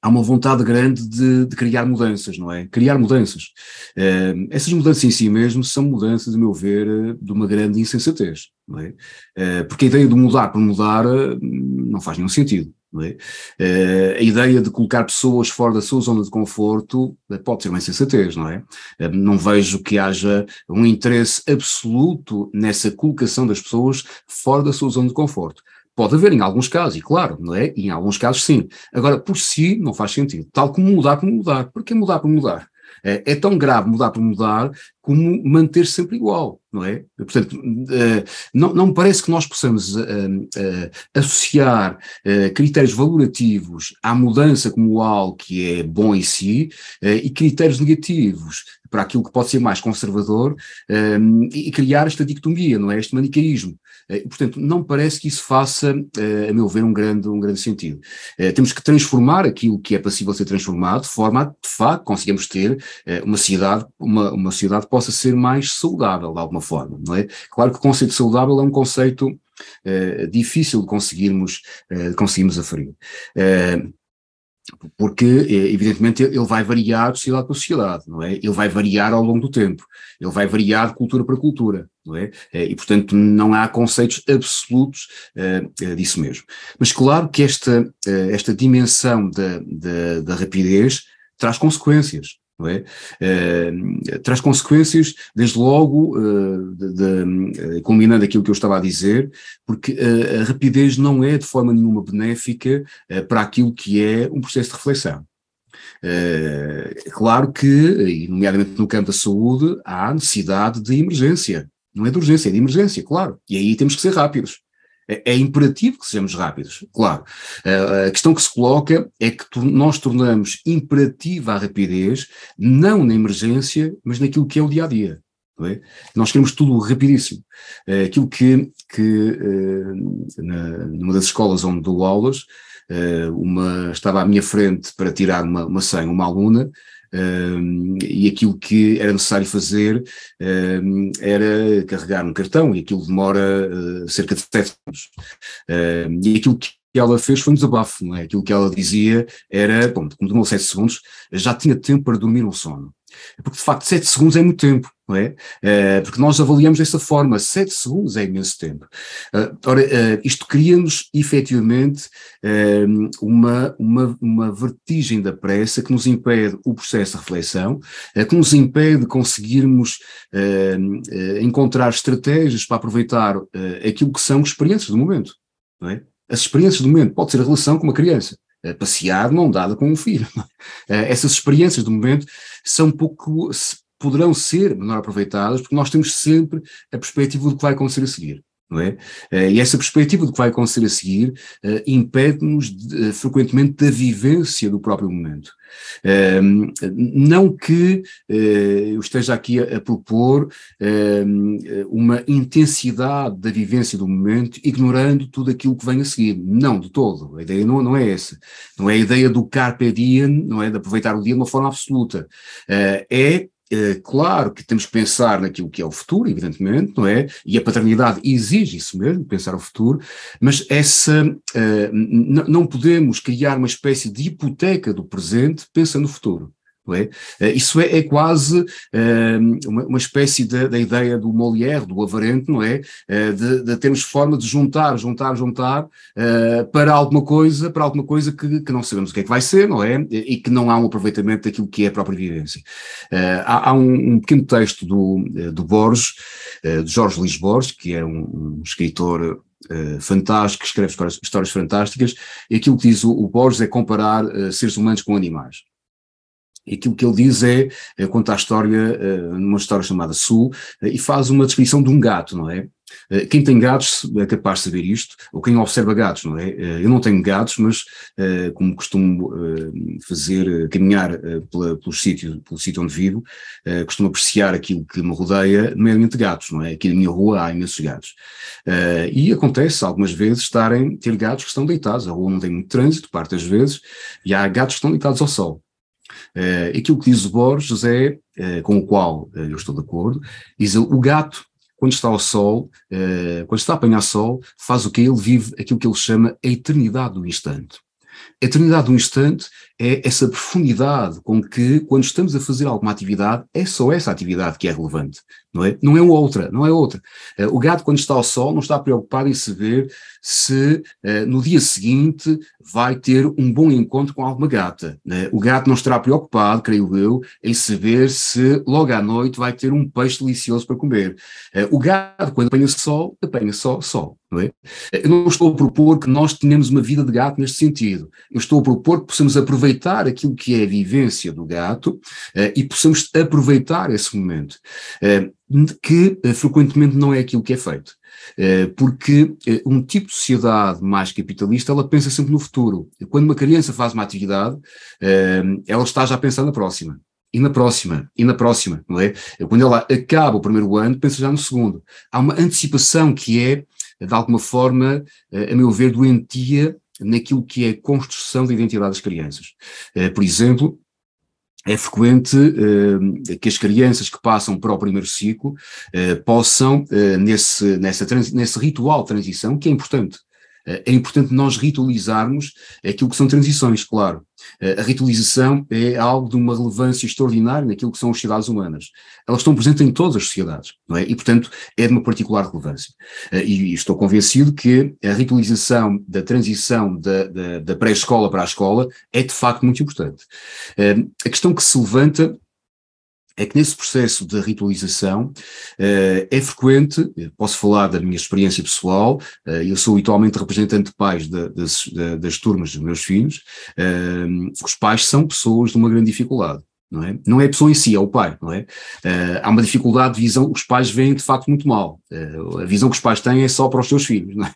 há uma vontade grande de, de, criar mudanças, não é? Criar mudanças. Uh, essas mudanças em si mesmo são mudanças, a meu ver, eh, de uma grande insensatez, não é? Uh, porque a ideia de mudar por mudar uh, não faz nenhum sentido. É? a ideia de colocar pessoas fora da sua zona de conforto pode ser uma insensatez, não é? não vejo que haja um interesse absoluto nessa colocação das pessoas fora da sua zona de conforto. Pode haver em alguns casos, e claro, não é? E em alguns casos sim. Agora, por si, não faz sentido. Tal como mudar por mudar. Por que mudar por mudar? É, é tão grave mudar por mudar como manter-se sempre igual, não é? Portanto, eh, não, não me parece que nós possamos uh, uh, associar critérios valorativos à mudança como algo que é bom em si e critérios negativos para aquilo que pode ser mais conservador e criar esta dicotomia, não é? Este manicaísmo. Eh, portanto, não parece que isso faça, eh, a meu ver, um grande, um grande sentido. Eh, temos que transformar aquilo que é possível ser transformado, de forma a, de facto, conseguirmos ter uma sociedade, uma, uma sociedade que possa ser mais saudável, de alguma forma, não é? Claro que o conceito saudável é um conceito difícil de conseguirmos, de conseguirmos aferir porque evidentemente ele vai variar de sociedade para sociedade, não é? Ele vai variar ao longo do tempo, ele vai variar de cultura para cultura, não é? Eh, e portanto não há conceitos absolutos uh, disso mesmo. Mas claro que esta, uh, esta dimensão da, da, da rapidez traz consequências, é? Uh, traz consequências, desde logo, uh, de, de, uh, combinando aquilo que eu estava a dizer, porque a rapidez não é de forma nenhuma benéfica para aquilo que é um processo de reflexão. É claro que, nomeadamente no campo da saúde, há necessidade de emergência, não é de urgência, é de emergência, claro. E aí temos que ser rápidos. É, é imperativo que sejamos rápidos, claro. A questão que se coloca é que nós tornamos imperativa a rapidez, não na emergência, mas naquilo que é o dia a dia. É? Nós queremos tudo rapidíssimo. É aquilo que, que eh, numa das escolas onde dou aulas, eh, uma, estava à minha frente para tirar uma, uma senha, uma aluna, e aquilo que era necessário fazer era carregar um cartão, e aquilo demora uh, cerca de 7 anos. E aquilo que ela fez foi um desabafo, não é? Aquilo que ela dizia era, bom, como demorou 7 segundos, já tinha tempo para dormir um sono. Porque de facto 7 segundos é muito tempo, não é? Uh, porque nós avaliamos dessa forma, 7 segundos é imenso tempo. Uh, ora, uh, isto cria-nos efetivamente uma, uma, uma vertigem da pressa que nos impede o processo de reflexão, que nos impede de conseguirmos encontrar estratégias para aproveitar aquilo que são experiências do momento, não é? As experiências do momento, pode ser a relação com uma criança, passear mão dada com um filho. É? Essas experiências do momento são pouco, poderão ser melhor aproveitadas, porque nós temos sempre a perspectiva do que vai acontecer a seguir. Não é? Eh, e essa perspectiva do que vai acontecer a seguir uh, impede-nos uh, frequentemente da vivência do próprio momento. Não que eu esteja aqui a, a propor uma intensidade da vivência do momento, ignorando tudo aquilo que vem a seguir. Não, de todo. A ideia não, não é essa. Não é a ideia do carpe diem, não é de aproveitar o dia de uma forma absoluta. é claro que temos que pensar naquilo que é o futuro, evidentemente, não é? E a paternidade exige isso mesmo, pensar o futuro, mas essa uh, não podemos criar uma espécie de hipoteca do presente pensando no futuro. É? Eh, isso é, é quase uh, uma, uma, espécie da ideia do Molière, do avarente, não é? Uh, de, de, termos forma de juntar, juntar, juntar uh, para alguma coisa, para alguma coisa que, que, não sabemos o que é que vai ser, não é? E que não há um aproveitamento daquilo que é a própria vivência. há, há um, um, pequeno texto do, do Borges, de Jorge Luís Borges, que é um, um escritor Uh, fantástico, escreve histórias, histórias, fantásticas, e aquilo que diz o, o Borges é comparar uh, seres humanos com animais. Aquilo que ele diz é, é conta a história, eh, numa história chamada Sul, eh, e faz uma descrição de um gato, não é? Quem tem gatos é capaz de saber isto, ou quem observa gatos, não é? Eu não tenho gatos, mas como costumo fazer, caminhar pela, pelo, sítio, pelo sítio onde vivo, costumo apreciar aquilo que me rodeia, nomeadamente gatos, não é? Aqui na minha rua há imensos gatos. E acontece algumas vezes estarem, ter gatos que estão deitados, a rua não tem muito trânsito, parte das vezes, e há gatos que estão deitados ao sol. Uh, aquilo que diz o Borges é, uh, com o qual uh, eu estou de acordo, diz o gato, quando está ao sol, quando está a apanhar sol, faz o que ele vive, aquilo que ele chama a eternidade do instante. A eternidade do instante é essa profundidade com que, quando estamos a fazer alguma atividade, é só essa atividade que é relevante, não é? Não é outra, não é outra. O gato, quando está ao sol, não está preocupado em saber se uh, no dia seguinte vai ter um bom encontro com alguma gata. Né? O gato não estará preocupado, creio eu, em saber se logo à noite vai ter um peixe delicioso para comer. Uh, o gato, quando apanha sol, apanha só sol. Não é? Eh, eu não estou a propor que nós tenhamos uma vida de gato neste sentido. Eu estou a propor que possamos aproveitar aquilo que é a vivência do gato uh, e possamos aproveitar esse momento, que frequentemente não é aquilo que é feito. Eh, porque eh, um tipo de sociedade mais capitalista, ela pensa sempre no futuro. Quando uma criança faz uma atividade, eh, ela está já a pensar na próxima. E na próxima, e na próxima, não é? Quando ela acaba o primeiro ano, pensa já no segundo. Há uma antecipação que é, de alguma forma, a meu ver, doentia naquilo que é a construção da identidade das crianças. Por exemplo, é frequente uh, que as crianças que passam para o primeiro ciclo uh, possam, uh, nesse, nessa nesse ritual de transição, que é importante, é importante nós ritualizarmos aquilo que são transições, claro. A ritualização é algo de uma relevância extraordinária naquilo que são as sociedades humanas. Elas estão presentes em todas as sociedades, não é? E, portanto, é de uma particular relevância. E estou convencido que a ritualização da transição da, da, da pré-escola para a escola é, de facto, muito importante. A questão que se levanta é que nesse processo de ritualização uh, é frequente, posso falar da minha experiência pessoal, uh, eu sou habitualmente representante de pais das, das turmas dos meus filhos, uh, os pais são pessoas de uma grande dificuldade. não é? Não é a pessoa em si, é o pai, não é? Há uma dificuldade de visão, os pais veem de facto muito mal. A visão que os pais têm é só para os seus filhos, não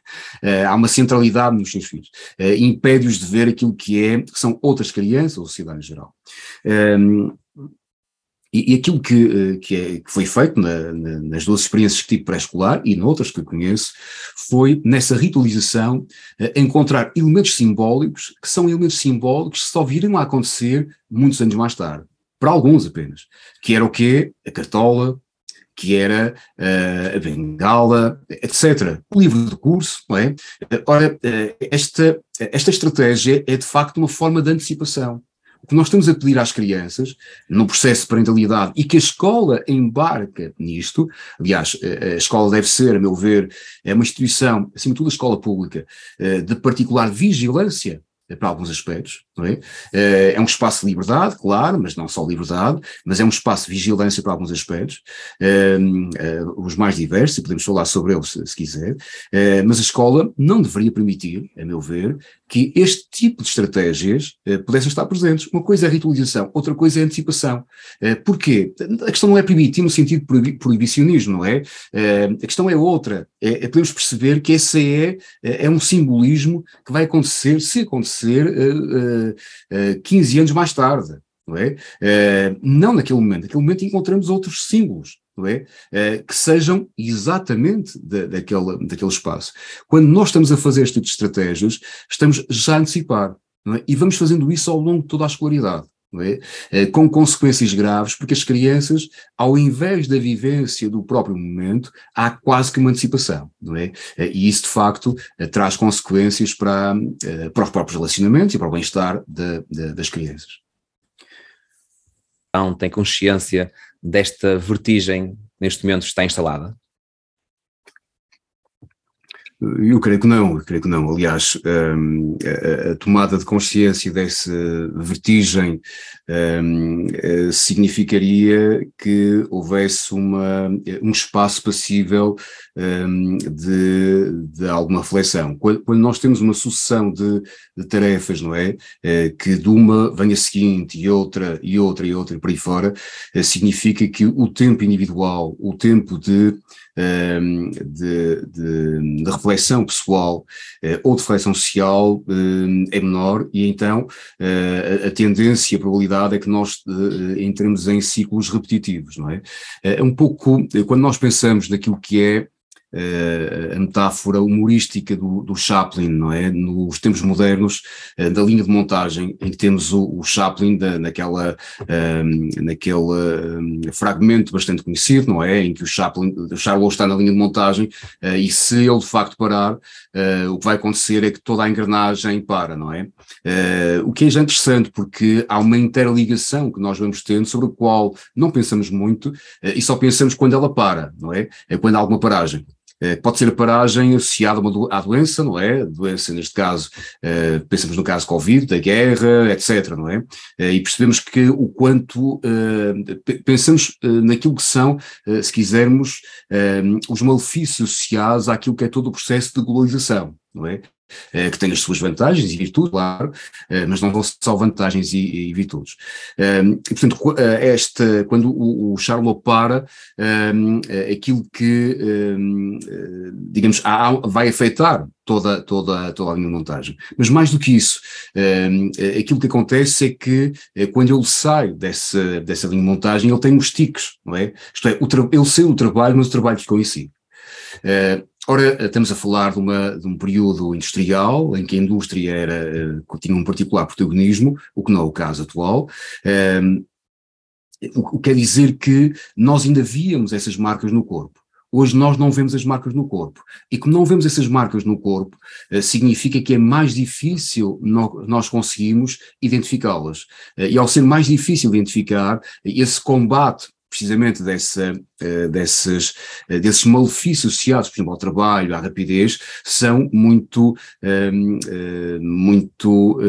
é? Há uma centralidade nos seus filhos. Impede-os de ver aquilo que é, que são outras crianças, ou sociedade em geral. E, e, aquilo que, que, é, que foi feito na, na, nas duas experiências que tive pré-escolar e noutras que eu conheço, foi nessa ritualização encontrar elementos simbólicos que são elementos simbólicos que só viram a acontecer muitos anos mais tarde para alguns apenas, que era o quê? A cartola, que era uh, a bengala, etc. O livro de curso, não é? Ora, esta, esta estratégia é de facto uma forma de antecipação. O que nós estamos a pedir às crianças, no processo de parentalidade, e que a escola embarca nisto, aliás, a escola deve ser, a meu ver, é uma instituição, acima de tudo a escola pública, uh, de particular vigilância para alguns aspectos, não é? Eh, é um espaço de liberdade, claro, mas não só liberdade, mas é um espaço de vigilância para alguns aspectos, ehm, eh, os mais diversos, e podemos falar sobre eles se quiser, eh, mas a escola não deveria permitir, a meu ver, que este tipo de estratégias pudessem estar presentes. Uma coisa é a ritualização, outra coisa é a antecipação. Porquê? A questão não é permitir no sentido proibicionismo, não é? A questão é outra, é, é podemos perceber que esse é, é um simbolismo que vai acontecer, se acontecer, acontecer uh, uh, 15 anos mais tarde, não é? Não naquele momento, naquele momento encontramos outros símbolos, é? Uh, que sejam exatamente de, daquele, daquele espaço. Quando nós estamos a fazer este tipo de estratégias, estamos já a antecipar, é? e vamos fazendo isso ao longo de toda a escolaridade é? Eh, com consequências graves, porque as crianças, ao invés da vivência do próprio momento, há quase que uma antecipação, é? Eh, e isso, de facto, eh, traz consequências para, para os próprios relacionamentos e para o bem-estar das crianças. Então, tem consciência desta vertigem neste momento está instalada? Eu creio que não, eu creio que não. Aliás, um, a, a, tomada de consciência dessa vertigem um, eh, significaria que houvesse uma, um espaço passível um, de, de alguma reflexão. Quando, quando, nós temos uma sucessão de, de tarefas, não é? é? Que de uma vem a seguinte e outra e outra e outra e por aí fora, significa que o tempo individual, o tempo de de, de, de, reflexão pessoal eh, ou de reflexão social ehm, é menor e então eh, a tendência, a probabilidade é que nós eh, entremos em ciclos repetitivos, não é? É um pouco, quando nós pensamos naquilo que é a metáfora humorística do, do, Chaplin, não é? Nos tempos modernos, uh, da linha de montagem, em que temos o, o Chaplin da, naquela, uh, naquele um, fragmento bastante conhecido, não é? Em que o Chaplin, o Charlot está na linha de montagem e se ele de facto parar, o que vai acontecer é que toda a engrenagem para, não é? o que é já interessante, porque há uma interligação que nós vamos tendo sobre a qual não pensamos muito e só pensamos quando ela para, não é? É quando há alguma paragem. Eh, pode ser a paragem associada à doença, não é? Doença, neste caso, eh, pensamos no caso Covid, da guerra, etc., não é? Eh, e percebemos que o quanto, pensamos naquilo que são, se quisermos, os malefícios associados àquilo que é todo o processo de globalização, não é? Eh, que tem as suas vantagens e virtudes, claro, eh, mas não vão só vantagens e, e virtudes. Ehm, e, portanto, eh, esta, quando o, o Charlot para, ehm, aquilo que, ehm, digamos, vai afetar toda, toda, toda a minha montagem. Mas mais do que isso, aquilo que acontece é que quando ele sai dessa, dessa linha de montagem, ele tem os tiques, não é? Isto é, o ele saiu do trabalho, mas o trabalho ficou em si. Ora, estamos a falar de, uma, de, um período industrial em que a indústria era, uh, tinha um particular protagonismo, o que não é o caso atual. Um, o que quer dizer que nós ainda víamos essas marcas no corpo. Hoje nós não vemos as marcas no corpo. E como não vemos essas marcas no corpo, uh, significa que é mais difícil nós conseguirmos identificá-las. E ao ser mais difícil identificar, esse combate precisamente dessa, desses, desses malefícios associados, por exemplo, ao trabalho, à rapidez, são muito, muito,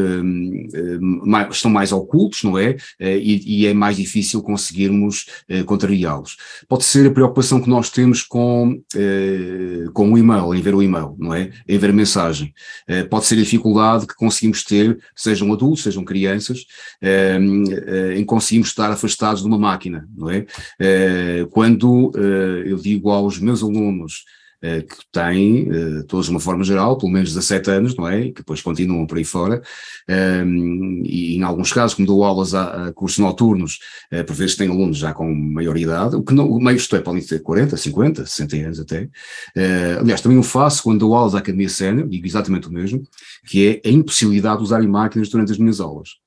estão mais ocultos, não é? E, e é mais difícil conseguirmos contrariá-los. Pode ser a preocupação que nós temos com, com o e-mail, em ver o e-mail, não é? Em ver a mensagem. Pode ser a dificuldade que conseguimos ter, sejam adultos, sejam crianças, em conseguirmos estar afastados de uma máquina, não é? Quando eu digo aos meus alunos eh, que têm, eh, todos de uma forma geral, pelo menos 17 anos, não é? Que depois continuam por aí fora, ehm, e em alguns casos, como dou aulas a, a cursos noturnos, eh, por vezes têm alunos já com maior idade, o que não, meio isto é, podem ter 40, 50, 60 anos até. Aliás, também o faço quando dou aulas à Academia Sénior, digo exatamente o mesmo, que é a impossibilidade de usarem máquinas durante as minhas aulas.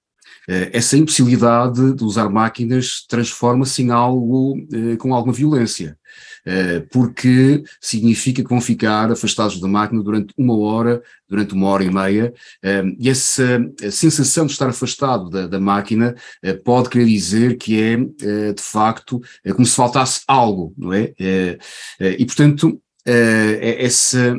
Essa impossibilidade de usar máquinas transforma-se em algo com alguma violência. Eh, porque significa que vão ficar afastados da máquina durante uma hora, durante uma hora e meia, eh, e essa sensação de estar afastado da, da máquina eh, pode querer dizer que é, de facto, é como se faltasse algo, não é? E, portanto, essa,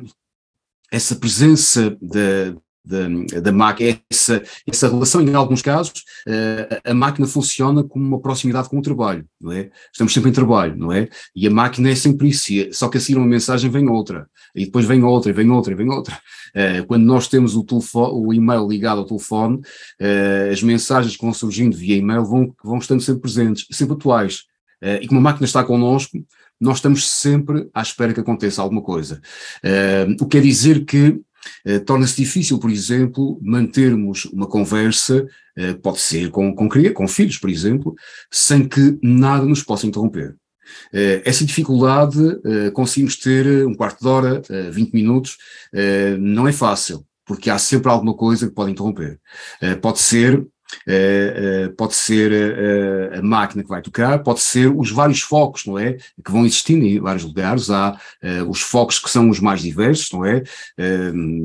essa presença da, da, da máquina, essa, essa relação, em alguns casos, uh, a máquina funciona como uma proximidade com o trabalho, não é? Estamos sempre em trabalho, não é? E a máquina é sempre isso, só que a seguir uma mensagem vem outra, e depois vem outra, e vem outra, e vem outra. Uh, quando nós temos o, telefone, o e-mail ligado ao telefone, uh, as mensagens que vão surgindo via e-mail vão, vão estando sempre presentes, sempre atuais. e como a máquina está connosco, nós estamos sempre à espera que aconteça alguma coisa. o que quer dizer que eh, torna-se difícil, por exemplo, mantermos uma conversa, eh, pode ser com, com, com filhos, por exemplo, sem que nada nos possa interromper. Uh, essa dificuldade, conseguimos ter um quarto de hora, uh, 20 minutos, não é fácil, porque há sempre alguma coisa que pode interromper. pode ser Uh, uh, pode ser uh, a máquina que vai tocar, pode ser os vários focos, não é? Que vão existindo em vários lugares. Há os focos que são os mais diversos, não é?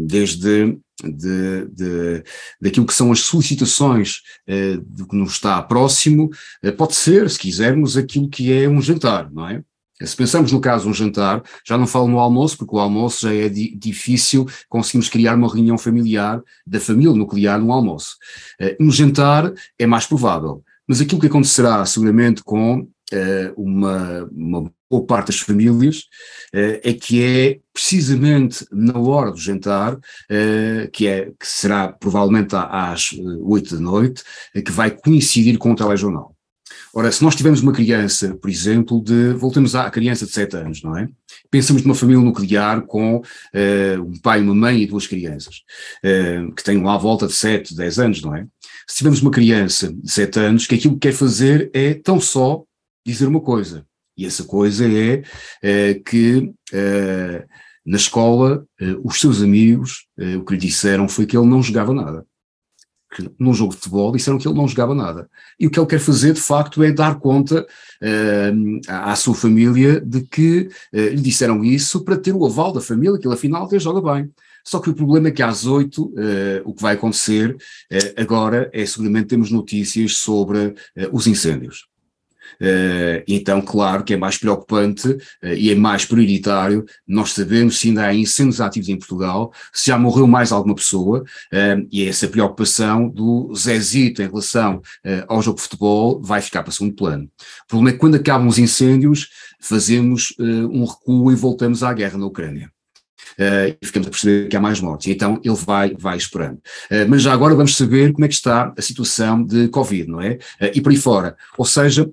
desde de, de, daquilo que são as solicitações do que nos está próximo, pode ser, se quisermos, aquilo que é um jantar, não é? Se pensamos no caso um jantar, já não falo no almoço, porque o almoço já é di difícil conseguimos criar uma reunião familiar da família nuclear no almoço. Uh, um jantar é mais provável, mas aquilo que acontecerá seguramente com uh, uma, uma boa parte das famílias uh, é que é precisamente na hora do jantar, que, é, que será provavelmente às oito da noite, que vai coincidir com o telejornal. Ora, se nós tivermos uma criança, por exemplo, de, voltamos à criança de 7 anos, não é? Pensamos numa família nuclear com uh, um pai, uma mãe e duas crianças, uh, que têm lá à volta de 7, 10 anos, não é? Se tivermos uma criança de 7 anos que aquilo que quer fazer é tão só dizer uma coisa, e essa coisa é uh, que na escola os seus amigos o que lhe disseram foi que ele não jogava nada que num jogo de futebol disseram que ele não jogava nada. E o que ele quer fazer, de facto, é dar conta uh, à, sua família de que uh, lhe disseram isso para ter o aval da família, que ele afinal até joga bem. Só que o problema é que às oito uh, o que vai acontecer agora é seguramente temos notícias sobre os incêndios. Uh, então, claro que é mais preocupante uh, e é mais prioritário nós sabemos se ainda há incêndios ativos em Portugal, se já morreu mais alguma pessoa, uh, e essa preocupação do Zezito em relação ao jogo de futebol vai ficar para segundo plano. O problema é que quando acabam os incêndios, fazemos um recuo e voltamos à guerra na Ucrânia uh, e ficamos a perceber que há mais mortes. E então ele vai, vai esperando. Uh, mas já agora vamos saber como é que está a situação de Covid, não é? Uh, e por aí fora. Ou seja,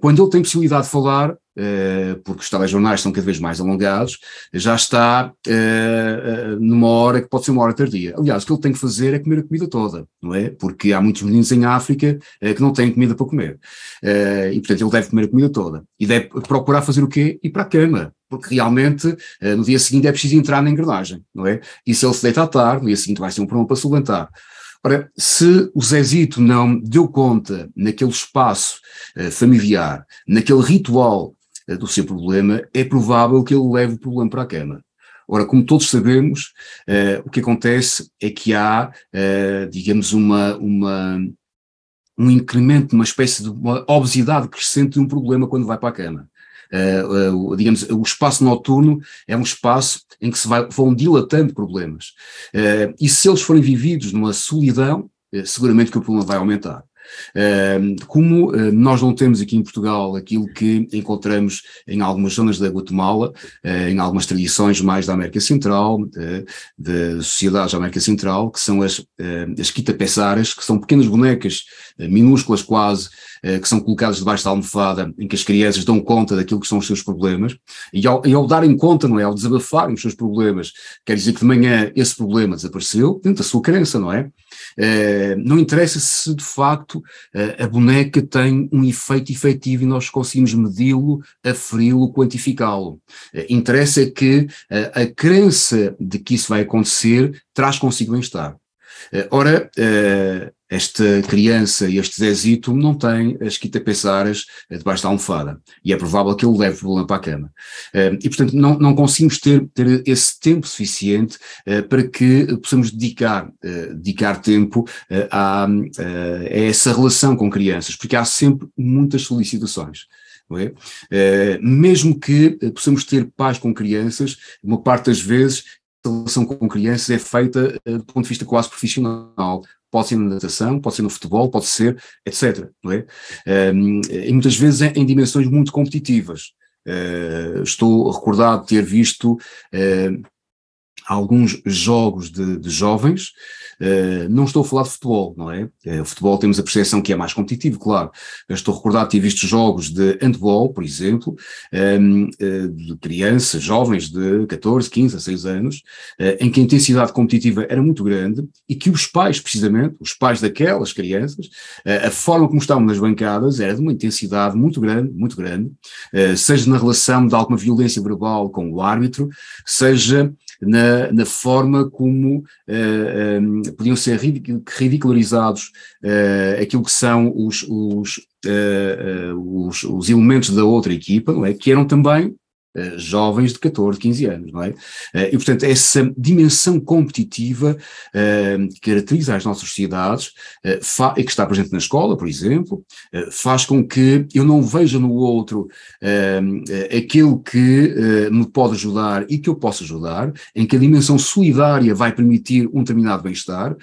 quando ele tem possibilidade de falar, Uh, porque os telejornais estão cada vez mais alongados, já está uh, uh, numa hora que pode ser uma hora tardia. Aliás, o que ele tem que fazer é comer a comida toda, não é? Porque há muitos meninos em África que não têm comida para comer. e, portanto, ele deve comer a comida toda. E deve procurar fazer o quê? Ir para a cama porque realmente no dia seguinte é preciso entrar na engrenagem, não é? E se ele se deita à tarde, no dia seguinte vai ser um problema para se levantar. Ora, se o Zezito não deu conta naquele espaço familiar, naquele ritual eh, do seu problema, é provável que ele leve o problema para a cama. Ora, como todos sabemos, uh, o que acontece é que há, uh, digamos, uma, uma, um incremento, uma espécie de uma obesidade crescente de um problema quando vai para a cama. Uh, digamos, o espaço noturno é um espaço em que se vai, vão dilatando problemas. Uh, e se eles forem vividos numa solidão, seguramente que o problema vai aumentar. Como nós não temos aqui em Portugal aquilo que encontramos em algumas zonas da Guatemala, em algumas tradições mais da América Central, de, sociedades da América Central, que são as, as quitapeçaras, que são pequenas bonecas, minúsculas quase, que são colocadas debaixo da almofada, em que as crianças dão conta daquilo que são os seus problemas, e ao, e ao darem conta, não é, ao desabafarem os seus problemas, quer dizer que de manhã esse problema desapareceu, dentro da sua crença, não é? não interessa se de facto a boneca tem um efeito efetivo e nós conseguimos medi-lo, aferi-lo, quantificá-lo. Interessa é que a crença de que isso vai acontecer traz consigo bem-estar. Ora, esta criança, este Zezito, não tem as quitapeçaras debaixo da almofada. E é provável que ele leve o problema para a cama. E, portanto, não, não conseguimos ter, ter esse tempo suficiente para que possamos dedicar, dedicar tempo a, a essa relação com crianças, porque há sempre muitas solicitações. É? mesmo que possamos ter paz com crianças, uma parte das vezes a relação com crianças é feita do ponto de vista quase profissional pode ser na natação, pode ser no futebol, pode ser, etc. Não é? Um, e muitas vezes em, dimensões muito competitivas. Uh, estou recordado de ter visto uh, alguns jogos de, de jovens Uh, não estou a falar de futebol, não é? Uh, o futebol temos a percepção que é mais competitivo, claro. Eu estou recordado de ter visto jogos de handball, por exemplo, um, ehm, uh, eh, de crianças, jovens de 14, 15, 16 anos, em que a intensidade competitiva era muito grande e que os pais, precisamente, os pais daquelas crianças, a forma como estavam nas bancadas era de uma intensidade muito grande, muito grande, seja na relação de alguma violência verbal com o árbitro, seja na, na forma como uh, eh, um, eh, podiam ser ridicularizados uh, aquilo que são os, os, uh, os, os, elementos da outra equipa, é? que eram também jovens de 14, 15 anos, não é? Uh, e, portanto, essa dimensão competitiva uh, que caracteriza as nossas sociedades e que está presente na escola, por exemplo, faz com que eu não veja no outro aquele que me pode ajudar e que eu possa ajudar, em que a dimensão solidária vai permitir um determinado bem-estar,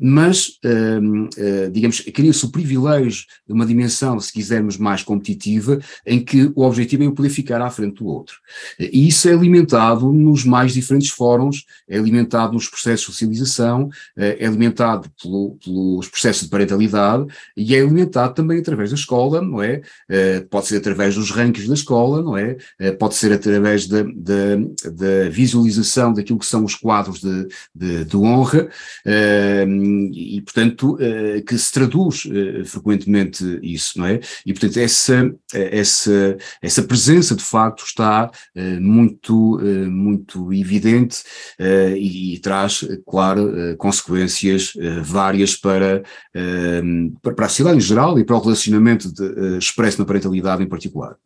mas, digamos, cria-se o privilégio de uma dimensão, se quisermos, mais competitiva, em que o objetivo é eu poder ficar à frente do outro. E isso é alimentado nos mais diferentes fóruns, é alimentado nos processos de socialização, eh, é alimentado pelo, pelos processos de parentalidade e é alimentado também através da escola, não é? Eh, pode ser através dos rankings da escola, não é? Eh, pode ser através da, da, da visualização daquilo que são os quadros de, de, de honra e, portanto, que se traduz frequentemente isso, não é? E, portanto, essa, essa, essa presença de facto está uh, muito, uh, muito evidente uh, e, e, traz, claro, consequências várias para, para a sociedade em geral e para o relacionamento de, expresso na parentalidade em particular.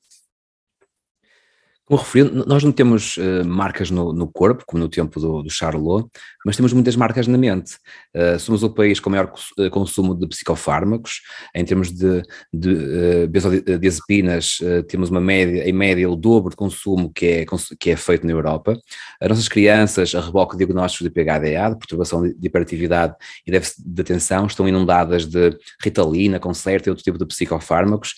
Como referi, nós não temos uh, marcas no, no, corpo, como no tempo do, do Charlot, mas temos muitas marcas na mente. Uh, somos o país com maior eh, consumo de psicofármacos, em termos de, de uh, benzodiazepinas, temos uma média, em média o dobro de consumo que é, que é feito na Europa. As nossas crianças, a reboque de diagnósticos de PHDA, de perturbação de, de hiperatividade e de atenção, estão inundadas de ritalina, concerto e outro tipo de psicofármacos,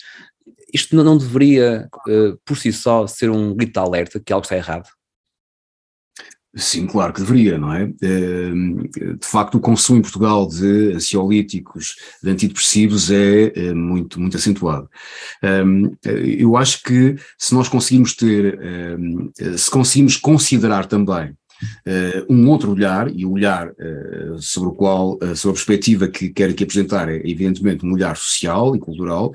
isto não deveria, uh, por si só, ser um grito de alerta que algo está errado? Sim, claro que deveria, não é? Ehm, de facto, o consumo em Portugal de ansiolíticos, de antidepressivos é, é muito, muito acentuado. Ehm, eu acho que se nós conseguimos ter, ehm, se conseguimos considerar também um outro olhar, e o olhar uh, sobre o qual, uh, sobre a perspectiva que quero aqui apresentar é evidentemente um olhar social e cultural,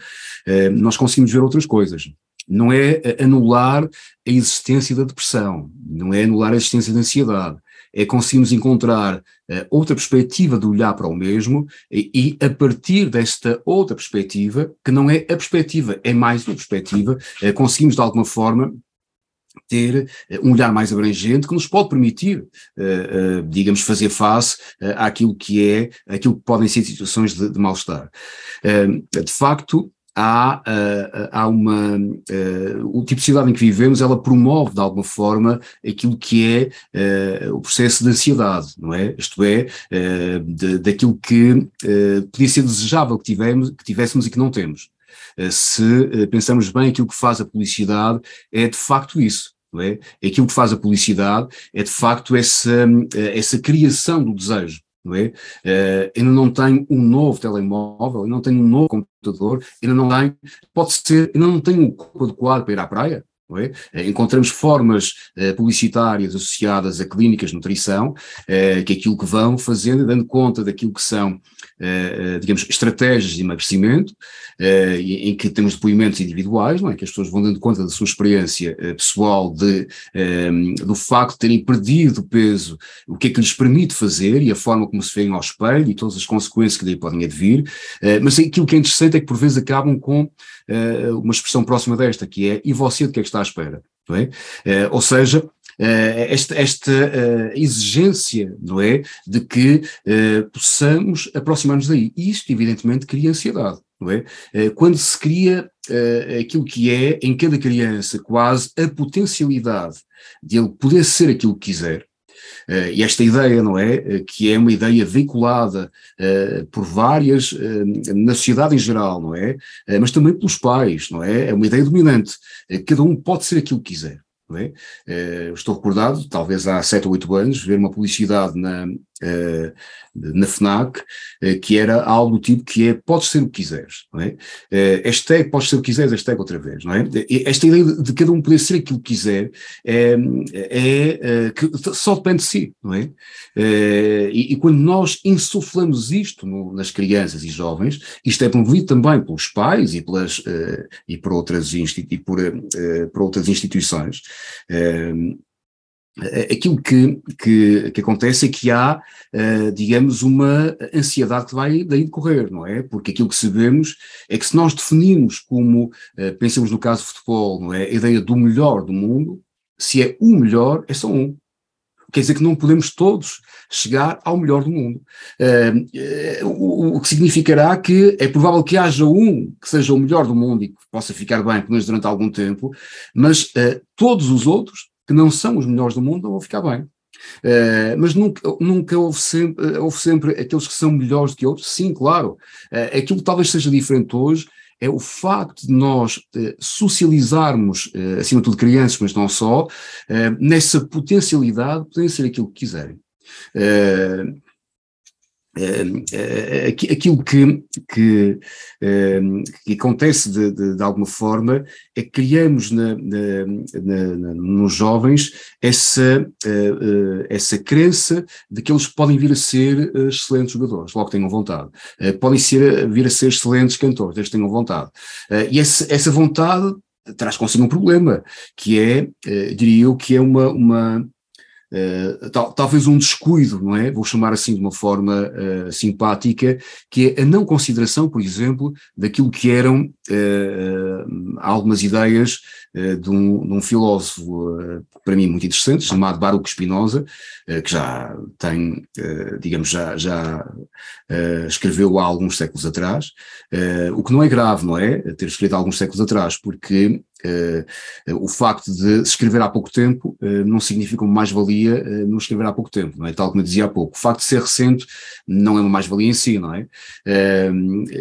nós conseguimos ver outras coisas. Não é anular a existência da depressão, não é anular a existência da ansiedade, é conseguirmos encontrar outra perspectiva de olhar para o mesmo e, e, a partir desta outra perspectiva, que não é a perspectiva, é mais uma perspectiva, conseguimos de alguma forma ter eh, um olhar mais abrangente que nos pode permitir, uh, uh, digamos, fazer face àquilo que é, aquilo que podem ser situações de, de mal-estar. de facto, há, há uma. O tipo de sociedade em que vivemos, ela promove de alguma forma aquilo que é o processo de ansiedade, não é? Isto é, de, daquilo que podia ser desejável que, tivemos, que tivéssemos e que não temos. se pensamos bem, aquilo que faz a publicidade é de facto isso. Não é? Aquilo que faz a publicidade é de facto essa, essa criação do desejo não é? Uh, ainda não tenho um novo telemóvel, ainda não tenho um novo computador, ainda não tenho, pode ser, ainda não tenho um corpo adequado para ir à praia, é? Eh, encontramos formas uh, publicitárias associadas a clínicas de nutrição, uh, que é aquilo que vão fazendo, dando conta daquilo que são, digamos, estratégias de emagrecimento, em que temos depoimentos individuais, não é? que as pessoas vão dando conta da sua experiência pessoal, de, do facto de terem perdido peso, o que é que lhes permite fazer e a forma como se veem ao espelho e todas as consequências que daí podem advir, mas aquilo que é interessante é que por vezes acabam com uma expressão próxima desta, que é, e você de que é que está espera, não é? Uh, ou seja, uh, esta, esta uh, exigência, não é, de que possamos aproximar-nos daí. Isto, evidentemente, cria ansiedade, não é? quando se cria aquilo que é, em cada criança, quase a potencialidade de ele poder ser aquilo que quiser, e esta ideia, não é? Uh, que é uma ideia veiculada uh, por várias, na sociedade em geral, não é? mas também pelos pais, não é? É uma ideia dominante. cada um pode ser aquilo que quiser. É? estou recordado, talvez há 7 ou 8 anos, ver uma publicidade na, na FNAC, uh, que era algo do tipo que é podes ser o que quiseres, não é? Hashtag podes ser o que quiseres, hashtag outra vez, não é? Esta ideia de, de cada um poder ser aquilo que quiser é, é que só depende de si, não é? E, e, quando nós insuflamos isto no, nas crianças e jovens, isto é promovido também pelos pais e, pelas, e, por, outras e por, por outras instituições, aquilo que, que, que, acontece é que há, uh, digamos, uma ansiedade que vai daí decorrer, não é? Porque aquilo que sabemos é que se nós definimos como, uh, pensemos no caso do futebol, não é? A ideia do melhor do mundo, se é o melhor, é só um. Quer dizer que não podemos todos chegar ao melhor do mundo. Uh, o, o, que significará que é provável que haja um que seja o melhor do mundo e que possa ficar bem, pelo menos durante algum tempo, mas todos os outros que não são os melhores do mundo não vão ficar bem. Uh, mas nunca, nunca houve, sempre, houve sempre aqueles que são melhores do que outros, sim, claro. Uh, aquilo que talvez seja diferente hoje é o facto de nós socializarmos, acima de tudo crianças, mas não só, nessa potencialidade, podem ser aquilo que quiserem. Uh, aquilo que, que, uh, que acontece de, de, de, alguma forma é que criamos na, na, na, nos jovens essa, uh, essa crença de que eles podem vir a ser excelentes jogadores, logo tenham vontade. podem ser, vir a ser excelentes cantores, desde tenham vontade. e essa, essa vontade traz consigo um problema, que é, diria eu, que é uma, uma Uh, tal, talvez um descuido, não é? Vou chamar assim de uma forma uh, simpática, que é a não consideração, por exemplo, daquilo que eram uh, algumas ideias de um, de, um, filósofo, para mim muito interessante, chamado Baruch Spinoza, que já tem, digamos, já, já escreveu há alguns séculos atrás, o que não é grave, não é? Ter escrito há alguns séculos atrás, porque o facto de escrever há pouco tempo uh, não significa uma mais-valia uh, não escrever há pouco tempo, não é? Tal como eu dizia há pouco. O facto de ser recente não é uma mais-valia em si, não é?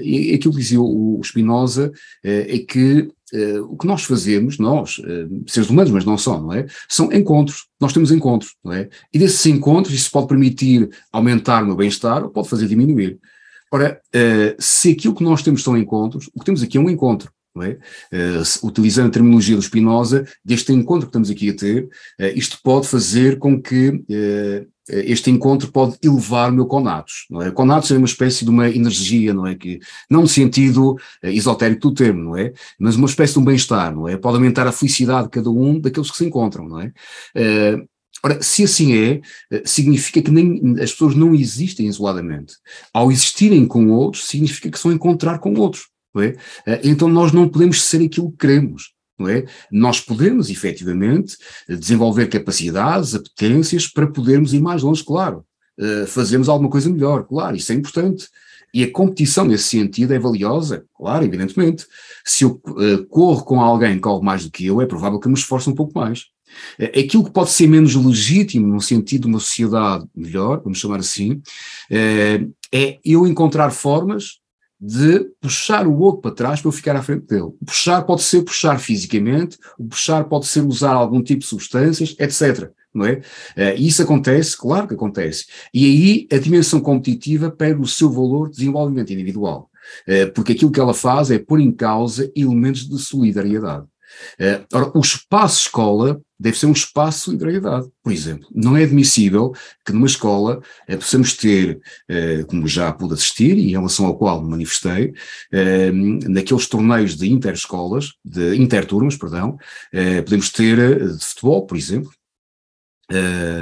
e aquilo que dizia o, Spinoza é que o que nós fazemos, nós, seres humanos, mas não só, não é? São encontros. Nós temos encontros, não é? E desses encontros, isso pode permitir aumentar o meu bem-estar ou pode fazer diminuir. Ora, se aquilo que nós temos são encontros, o que temos aqui é um encontro é? Uh, utilizando a terminologia do Spinoza, deste encontro que estamos aqui a ter, uh, isto pode fazer com que uh, este encontro pode elevar o meu conatos, não é? Conatos é uma espécie de uma energia, não é? Que, não no sentido esotérico do termo, não é? Mas uma espécie de um bem-estar, não é? Pode aumentar a felicidade de cada um daqueles que se encontram, não é? Ora, se assim é, significa que nem, as pessoas não existem isoladamente. Ao existirem com outros, significa que são encontrar com outros. É? Eh, então nós não podemos ser aquilo que queremos. Não é? Nós podemos, efetivamente, desenvolver capacidades, apetências para podermos ir mais longe, claro. Uh, fazermos alguma coisa melhor, claro, isso é importante. E a competição nesse sentido é valiosa, claro, evidentemente. Se eu corro com alguém que corre mais do que eu, é provável que eu me esforce um pouco mais. Aquilo que pode ser menos legítimo no sentido de uma sociedade melhor, vamos chamar assim, é eu encontrar formas de puxar o outro para trás para eu ficar à frente dele. O puxar pode ser puxar fisicamente, o puxar pode ser usar algum tipo de substâncias, etc. Não é? Uh, isso acontece, claro que acontece. E aí a dimensão competitiva perde o seu valor de desenvolvimento individual. Uh, porque aquilo que ela faz é pôr em causa elementos de solidariedade. Uh, ora, o espaço escola deve ser um espaço de solidariedade, por exemplo. Não é admissível que numa escola uh, possamos ter, uh, como já pude assistir e em relação ao qual me manifestei, uh, naqueles torneios de interescolas, de interturmas, perdão, podemos ter de futebol, por exemplo,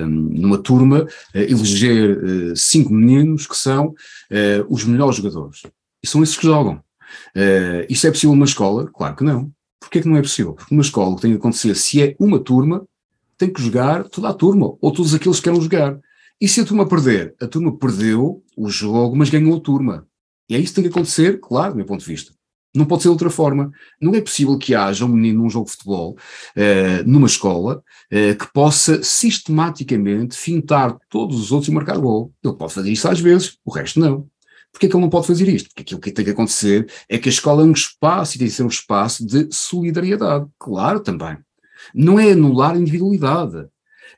numa turma, eleger cinco meninos que são os melhores jogadores. E são esses que jogam. isso é possível numa escola? Claro que não. Porquê que não é possível? Porque uma escola que tem que acontecer, se é uma turma, tem que jogar toda a turma, ou todos aqueles que querem jogar. E se a turma perder? A turma perdeu o jogo, mas ganhou a turma. E é isso que tem que acontecer, claro, do meu ponto de vista. Não pode ser de outra forma. Não é possível que haja um menino num jogo de futebol, uh, numa escola, uh, que possa sistematicamente fintar todos os outros e marcar gol. Ele pode fazer isso às vezes, o resto não. Porquê é que ele não pode fazer isto? Porque aquilo que tem que acontecer é que a escola é um espaço e tem que ser um espaço de solidariedade. Claro, também. Não é anular a individualidade,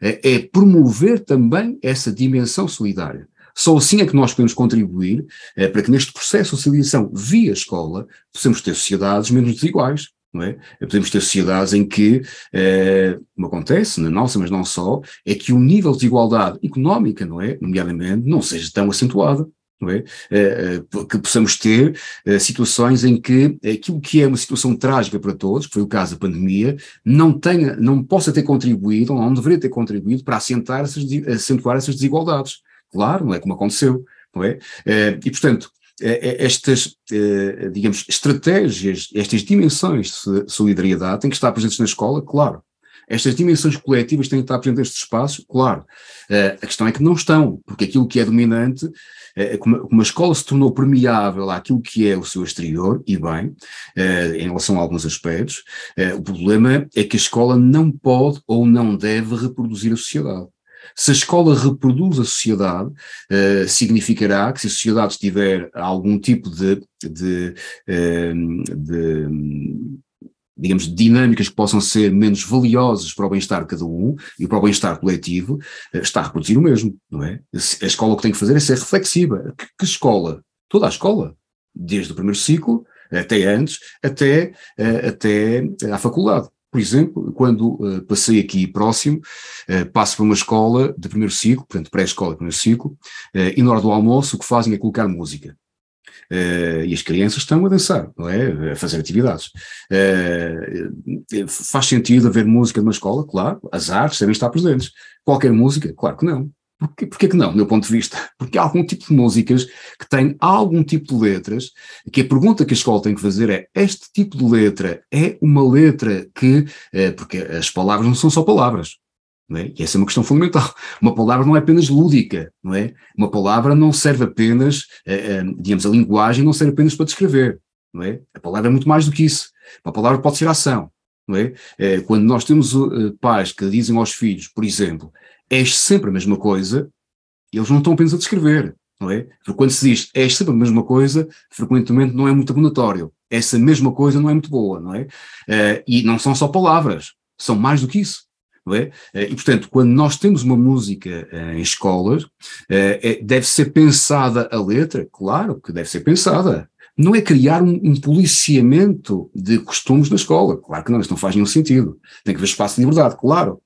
é, é promover também essa dimensão solidária. Só assim é que nós podemos contribuir é, para que neste processo de socialização via escola possamos ter sociedades menos desiguais. Não é? Podemos ter sociedades em que, é, como acontece na nossa, mas não só, é que o nível de desigualdade económica, não é, nomeadamente, não seja tão acentuado é? Eh, eh, que possamos ter eh, situações em que aquilo que é uma situação trágica para todos, que foi o caso da pandemia, não tenha, não possa ter contribuído, ou não deveria ter contribuído para acentuar essas, acentuar essas desigualdades. Claro, não é como aconteceu, não é? E, portanto, estas, digamos, estratégias, estas dimensões de solidariedade têm que estar presentes na escola, claro. Estas dimensões coletivas têm que estar presentes nestes espaços, claro. A questão é que não estão, porque aquilo que é dominante é, é como, a escola se tornou permeável àquilo que é o seu exterior, e bem, em relação a alguns aspectos, o problema é que a escola não pode ou não deve reproduzir a sociedade. Se a escola reproduz a sociedade, uh, significará que se a sociedade tiver algum tipo de, de, uh, de digamos, dinâmicas que possam ser menos valiosas para o bem-estar de cada um e para o bem-estar coletivo, eh, está a reproduzir o mesmo, não é? A escola o que tem que fazer é ser reflexiva. Que, que escola? Toda a escola. Desde o primeiro ciclo, até antes, até, eh, até à faculdade. Por exemplo, quando passei aqui próximo, passo para uma escola de primeiro ciclo, portanto pré-escola de primeiro ciclo, e na hora do almoço o que fazem é colocar música. Uh, e as crianças estão a dançar, não é? A fazer atividades. Uh, faz sentido haver música numa escola? Claro. As artes devem estar presentes. Qualquer música? Claro que não. Porquê, porquê que não, do meu ponto de vista? Porque há algum tipo de músicas que têm algum tipo de letras, que a pergunta que a escola tem que fazer é, este tipo de letra é uma letra que, uh, porque as palavras não são só palavras, é? E essa é uma questão fundamental. Uma palavra não é apenas lúdica, não é? Uma palavra não serve apenas, eh, eh, digamos, a linguagem não serve apenas para descrever, não é? A palavra é muito mais do que isso. Uma palavra pode ser ação, não é? Eh, quando nós temos pais que dizem aos filhos, por exemplo, és sempre a mesma coisa, eles não estão apenas a descrever, não é? Porque quando se diz és sempre a mesma coisa, frequentemente não é muito abonatório. Essa mesma coisa não é muito boa, não é? E não são só palavras, são mais do que isso não é? Eh, e, portanto, quando nós temos uma música eh, em escolas, eh, deve ser pensada a letra? Claro que deve ser pensada. Não é criar um, um, policiamento de costumes na escola. Claro que não, isso não faz nenhum sentido. Tem que haver espaço de liberdade, claro.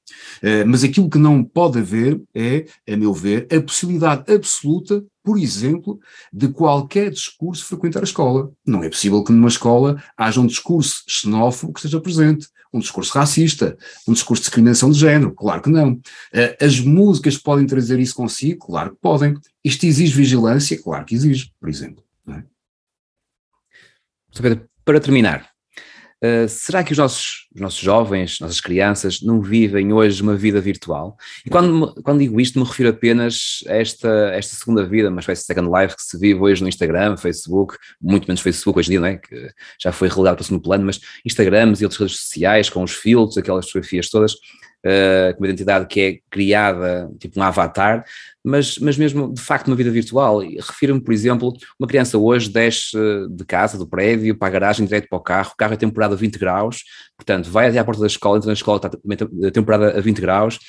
mas aquilo que não pode haver é, a meu ver, a possibilidade absoluta por exemplo, de qualquer discurso frequentar a escola. Não é possível que numa escola haja um discurso xenófobo que esteja presente, um discurso racista, um discurso de discriminação de género. Claro que não. Eh, as músicas podem trazer isso consigo? Claro que podem. Isto exige vigilância? Claro que exige, por exemplo. É? Para terminar, Uh, será que os nossos, os nossos jovens, nossas crianças, não vivem hoje uma vida virtual? E quando, quando digo isto, me refiro apenas a esta, esta segunda vida, uma espécie de second life que se vive hoje no Instagram, Facebook, muito menos Facebook hoje em dia, não é? Que já foi relegado para o segundo plano, mas Instagrams e outras redes sociais, com os filtros, aquelas fotografias todas, uh, com uma identidade que é criada, tipo um avatar, mas, mas mesmo de facto uma vida virtual. Refiro-me, por exemplo, uma criança hoje desce de casa, do prédio, para a garagem, direto para o carro, o carro é temperado a 20 graus, portanto, vai até à porta da escola, entra na escola, está temperada a 20 graus,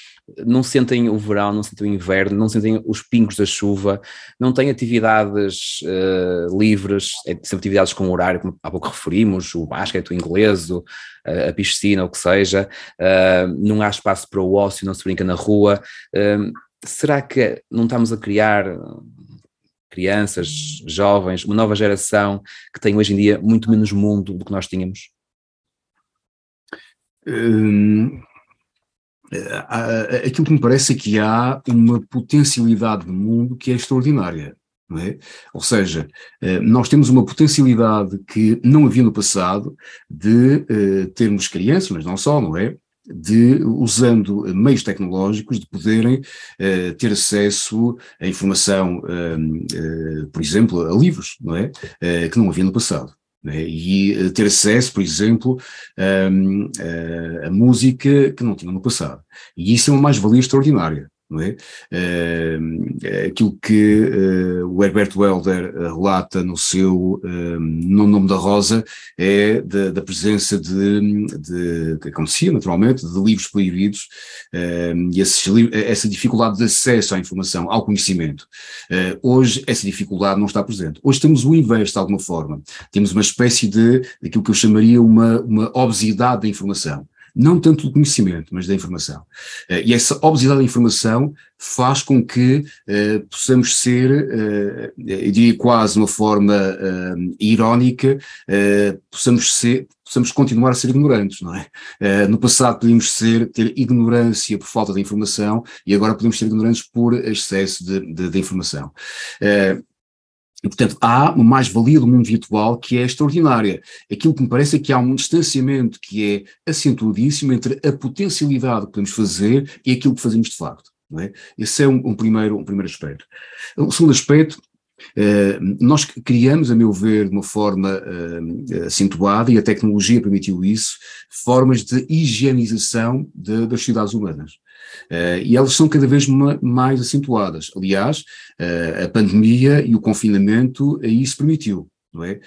não sentem o verão, não sentem o inverno, não sentem os pingos da chuva, não têm atividades uh, livres, é sempre atividades com horário, como há pouco referimos, o basquete, o inglês, o, a piscina, o que seja, uh, não há espaço para o ócio, não se brinca na rua. Uh, será que não estamos a criar crianças, jovens, uma nova geração que tem hoje em dia muito menos mundo do que nós tínhamos? Hum, aquilo que me parece é que há uma potencialidade no mundo que é extraordinária. É? Ou seja, eh, nós temos uma potencialidade que não havia no passado de uh, termos crianças, mas não só, não é? De, usando meios tecnológicos, de poderem ter acesso à informação, uh, por exemplo, a livros, não é? que não havia no passado. Né? E ter acesso, por exemplo, a, a, a música que não tinham no passado. E isso é uma mais-valia extraordinária não é? Uh, aquilo que uh, o Herbert Welder eh, relata no seu No Nome da Rosa é da, da presença de, de, que acontecia naturalmente, de livros proibidos e esses, essa dificuldade de acesso à informação, ao conhecimento. hoje essa dificuldade não está presente. Hoje temos o inverso de alguma forma. Temos uma espécie de, aquilo que eu chamaria uma, uma obesidade da informação não tanto do conhecimento, mas da informação. Uh, e essa obesidade da informação faz com que uh, possamos ser, uh, eu diria quase de uma forma irónica, possamos ser, possamos continuar a ser ignorantes, não é? no passado podíamos ser, ter ignorância por falta de informação e agora podemos ser ignorantes por excesso de, de, de informação. E, portanto, há uma mais-valia do mundo virtual que é extraordinária. Aquilo que me parece é que há um distanciamento que é acentuadíssimo entre a potencialidade que podemos fazer e aquilo que fazemos de facto. É? Esse é um, um, primeiro, um primeiro aspecto. O segundo aspecto Uh, nós criamos, a meu ver, de uma forma uh, acentuada, e a tecnologia permitiu isso, formas de higienização de, das cidades humanas. Uh, e elas são cada vez mais acentuadas. Aliás, uh, a pandemia e o confinamento isso permitiu. É?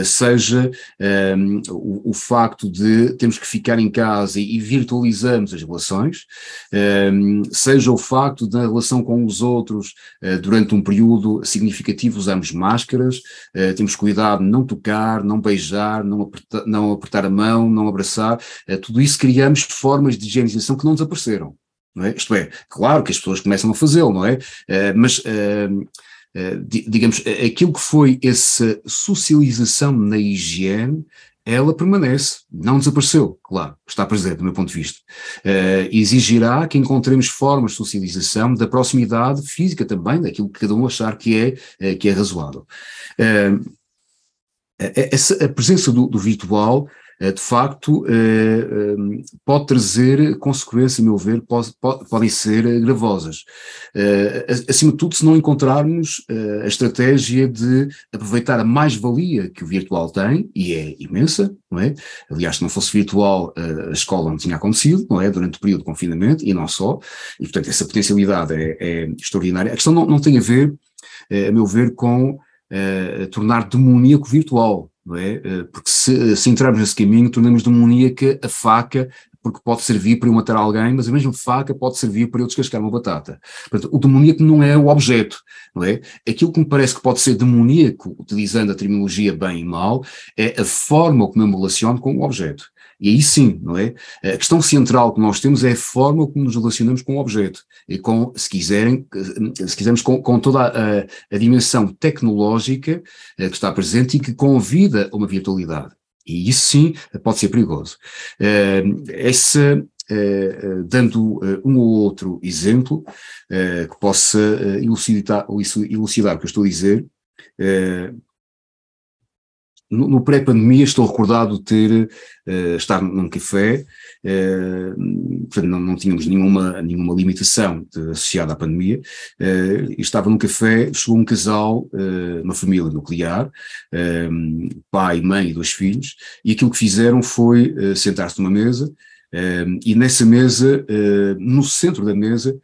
Uh, seja um, ehm, o, o, facto de termos que ficar em casa e, e virtualizamos as relações, um, ehm, seja o facto da relação com os outros durante um período significativo usamos máscaras, temos cuidado de não tocar, não beijar, não não apertar a mão, não abraçar, tudo isso criamos formas de higienização que não desapareceram. É? Isto é, claro que as pessoas começam a fazê-lo, não é? Uh, mas, uh, uh, digamos, aquilo que foi essa socialização na higiene, ela permanece, não desapareceu, claro, está presente do meu ponto de vista. exigirá que encontremos formas de socialização da proximidade física também, daquilo que cada um achar que é, que é razoável. essa, a presença do, do virtual eh, de facto, eh, ehm, pode trazer consequências, a meu ver, podem ser gravosas. Eh, acima de tudo, se não encontrarmos a estratégia de aproveitar a mais-valia que o virtual tem, e é imensa, não é? Aliás, se não fosse virtual, a escola não tinha acontecido, não é? Durante o período de confinamento, e não só, e portanto essa potencialidade é, é extraordinária. A questão não, não tem a ver, a meu ver, com tornar demoníaco virtual, não é? Eh, porque se, se entrarmos nesse caminho, tornamos demoníaca a faca, porque pode servir para eu matar alguém, mas a mesma faca pode servir para eu descascar uma batata. Portanto, o demoníaco não é o objeto, não é? Aquilo que me parece que pode ser demoníaco, utilizando a terminologia bem e mal, é a forma como eu me relaciono com o objeto. E aí sim, não é? A questão central que nós temos é a forma como nos relacionamos com o objeto e com, se quiserem, se quisermos, com, com toda a, a, dimensão tecnológica eh, que está presente e que convida a uma virtualidade. E isso sim pode ser perigoso. Uh, essa, dando um ou outro exemplo que possa elucidar, elucidar o que eu estou a dizer, no, no pré-pandemia estou recordado de ter, uh, estar num café, uh, portanto não, não tínhamos nenhuma, nenhuma limitação de, associada à pandemia, uh, estava num café, chegou um casal, uma família nuclear, pai, mãe e dois filhos, e aquilo que fizeram foi sentar-se numa mesa, e nessa mesa, no centro da mesa,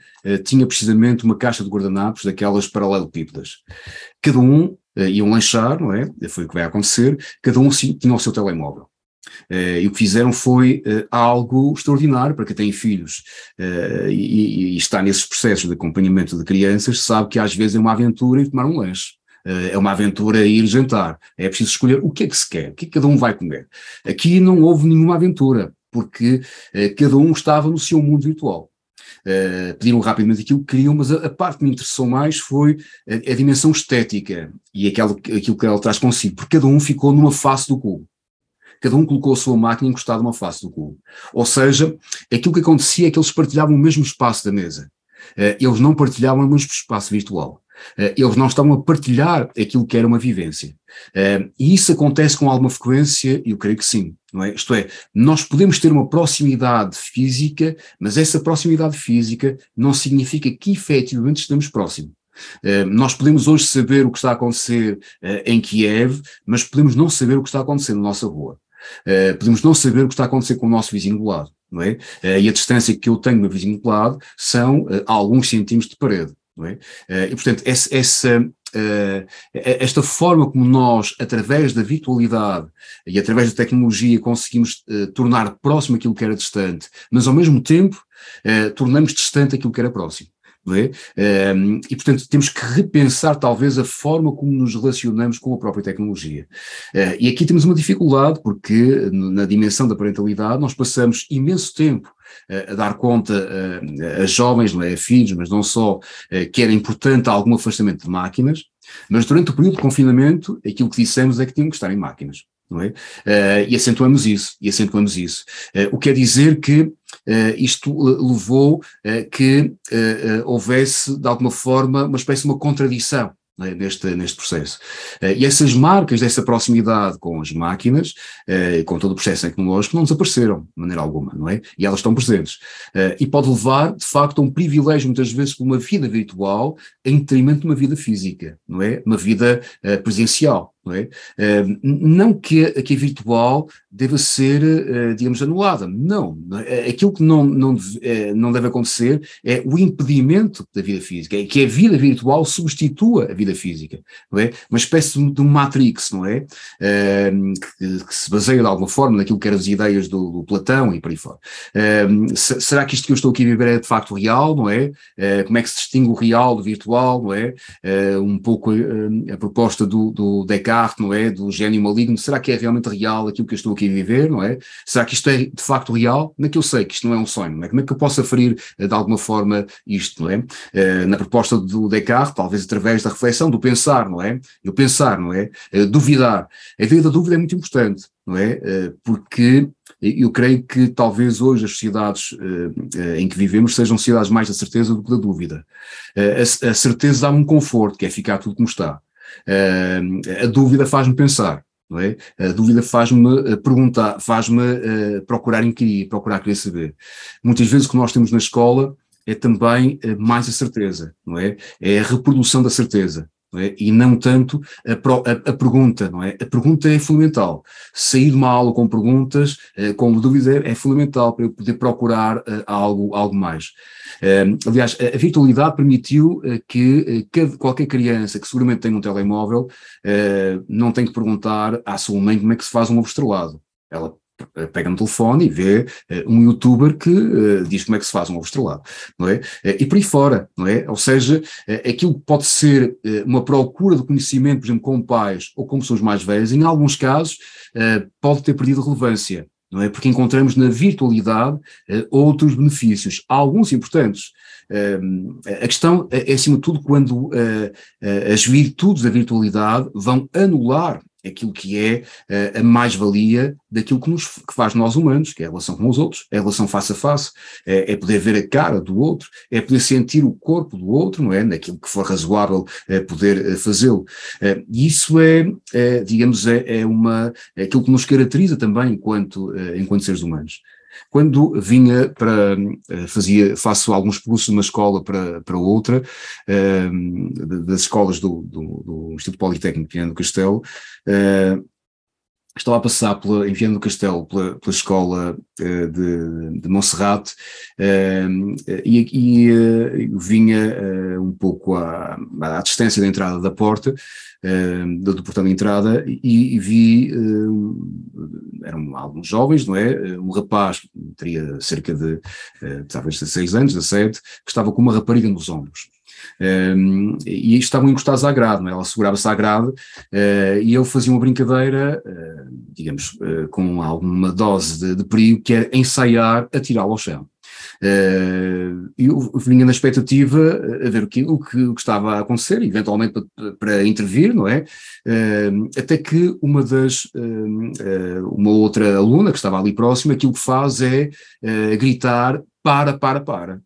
tinha precisamente uma caixa de guardanapos daquelas paralelepípedas. Cada um uh, iam lanchar, não é? Foi o que vai acontecer, cada um tinha o seu telemóvel. Uh, e o que fizeram foi uh, algo extraordinário para quem tem filhos uh, e, e, está nesses processos de acompanhamento de crianças, sabe que às vezes é uma aventura ir tomar um lanche. É uma aventura ir jantar. É preciso escolher o que é que se quer, o que, é que cada um vai comer. Aqui não houve nenhuma aventura, porque cada um estava no seu mundo virtual. Uh, pediram rapidamente aquilo que queriam, mas a, a, parte que me interessou mais foi a, a dimensão estética e aquilo, aquilo que ela traz consigo, porque cada um ficou numa face do cubo. Cada um colocou a sua máquina encostada numa face do cubo. Ou seja, aquilo que acontecia é que eles partilhavam o mesmo espaço da mesa. Uh, eles não partilhavam o mesmo espaço virtual. Uh, eles não estavam a partilhar aquilo que era uma vivência. E isso acontece com alguma frequência, eu creio que sim é? Isto é, nós podemos ter uma proximidade física, mas essa proximidade física não significa que efetivamente estamos próximos. Uh, nós podemos hoje saber o que está a acontecer uh, em Kiev, mas podemos não saber o que está a acontecer na nossa rua. Uh, podemos não saber o que está a acontecer com o nosso vizinho do lado, não é? e a distância que eu tenho do meu vizinho do lado são alguns centímetros de parede, é? e portanto, essa, essa esta forma como nós, através da virtualidade e através da tecnologia, conseguimos uh, tornar próximo aquilo que era distante, mas ao mesmo tempo uh, tornamos distante aquilo que era próximo. É? Um, e, portanto, temos que repensar talvez a forma como nos relacionamos com a própria tecnologia. Uh, e aqui temos uma dificuldade, porque na dimensão da parentalidade nós passamos imenso tempo a dar conta uh, a jovens, não é, a filhos, mas não só, que era importante algum afastamento de máquinas, mas durante o período de confinamento, aquilo que dissemos é que tinham que estar em máquinas. Não é? Uh, e acentuamos isso, e acentuamos isso. Uh, o que quer dizer que uh, isto levou que houvesse, de alguma forma, uma espécie de uma contradição neste, neste processo. Uh, e essas marcas dessa proximidade com as máquinas, uh, com todo o processo tecnológico, não desapareceram de maneira alguma, não é? E elas estão presentes. Uh, e pode levar, de facto, a um privilégio, muitas vezes, por uma vida virtual em detrimento de uma vida física, não é? Uma vida presencial. Não, é? Uh, não que, a, que a virtual deva ser, uh, digamos, anulada. Não. É? Aquilo que não, não, uh, não deve acontecer é o impedimento da vida física, é que a vida virtual substitua a vida física. Não é? Uma espécie de um matrix, não é? Que, que, se baseia de alguma forma naquilo que eram as ideias do, do Platão e por aí fora. será que isto que eu estou aqui a viver é de facto real, não é? como é que se distingue o real do virtual, não é? um pouco a proposta do, do Descartes Descartes, não é? Do gênio maligno, será que é realmente real aquilo que eu estou aqui a viver, não é? Será que isto é de facto real? Como é que eu sei que isto não é um sonho, não é? Como é que eu posso aferir eh, de alguma forma isto, não é? Uh, na proposta do Descartes, talvez através da reflexão, do pensar, não é? Eu pensar, não é? Uh, duvidar. A ideia da dúvida é muito importante, não é? Porque eu creio que talvez hoje as sociedades em que vivemos sejam sociedades mais da certeza do que da dúvida. A, a, certeza dá-me um conforto, que é ficar tudo como está. Uh, a dúvida faz-me pensar, não é? A dúvida faz-me eh, perguntar, faz-me uh, procurar inquirir, procurar querer saber. Muitas vezes o que nós temos na escola é também mais a certeza, não é? É a reprodução da certeza. Não é? E não tanto a, a, a, pergunta, não é? A pergunta é fundamental. Sair de uma aula com perguntas, com dúvidas, é, é, fundamental para eu poder procurar algo, algo mais. Uh, aliás, a, virtualidade permitiu uh, que qualquer criança que seguramente tem um telemóvel não tem que perguntar à sua mãe como é que se faz um ovo estrelado. Ela pega no telefone e vê uh, um youtuber que uh, diz como é que se faz um ovo estrelado, não é? Uh, e por aí fora, não é? Ou seja, aquilo que pode ser uma procura de conhecimento, por exemplo, com pais ou com pessoas mais velhas, em alguns casos pode ter perdido relevância não é? Porque encontramos na virtualidade outros benefícios, alguns importantes. A questão é, é, acima de tudo, quando as virtudes da virtualidade vão anular aquilo que é uh, a mais-valia daquilo que nos que faz nós humanos, que é a relação com os outros, é a relação face a face, é, é, poder ver a cara do outro, é poder sentir o corpo do outro, não é? Naquilo que for razoável é poder uh, fazê-lo. E isso é, é digamos, é, uma, é aquilo que nos caracteriza também enquanto, enquanto seres humanos. Quando vinha para, fazia, faço alguns percursos de uma escola para, para outra, das escolas do, do, do Instituto Politécnico de do Castelo, estava a passar pela, em Viana do Castelo pela, pela escola uh, de, de Monserrate uh, e, e uh, vinha um pouco à, à, distância da entrada da porta, do, do portão de entrada, e, e vi, eram alguns jovens, não é? Um rapaz, teria cerca de, talvez 16 anos, 17, que estava com uma rapariga nos ombros. E estavam encostados à grade, é? ela segurava-se à grade uh, e ele fazia uma brincadeira, uh, digamos, uh, com alguma dose de, de, perigo, que era ensaiar a tirá-lo ao chão. Uh, eu vinha na expectativa a ver o que, o que, o que estava a acontecer, eventualmente para, para intervir, não é? Até que uma das, uma outra aluna que estava ali próxima, aquilo que faz é gritar para, para, para.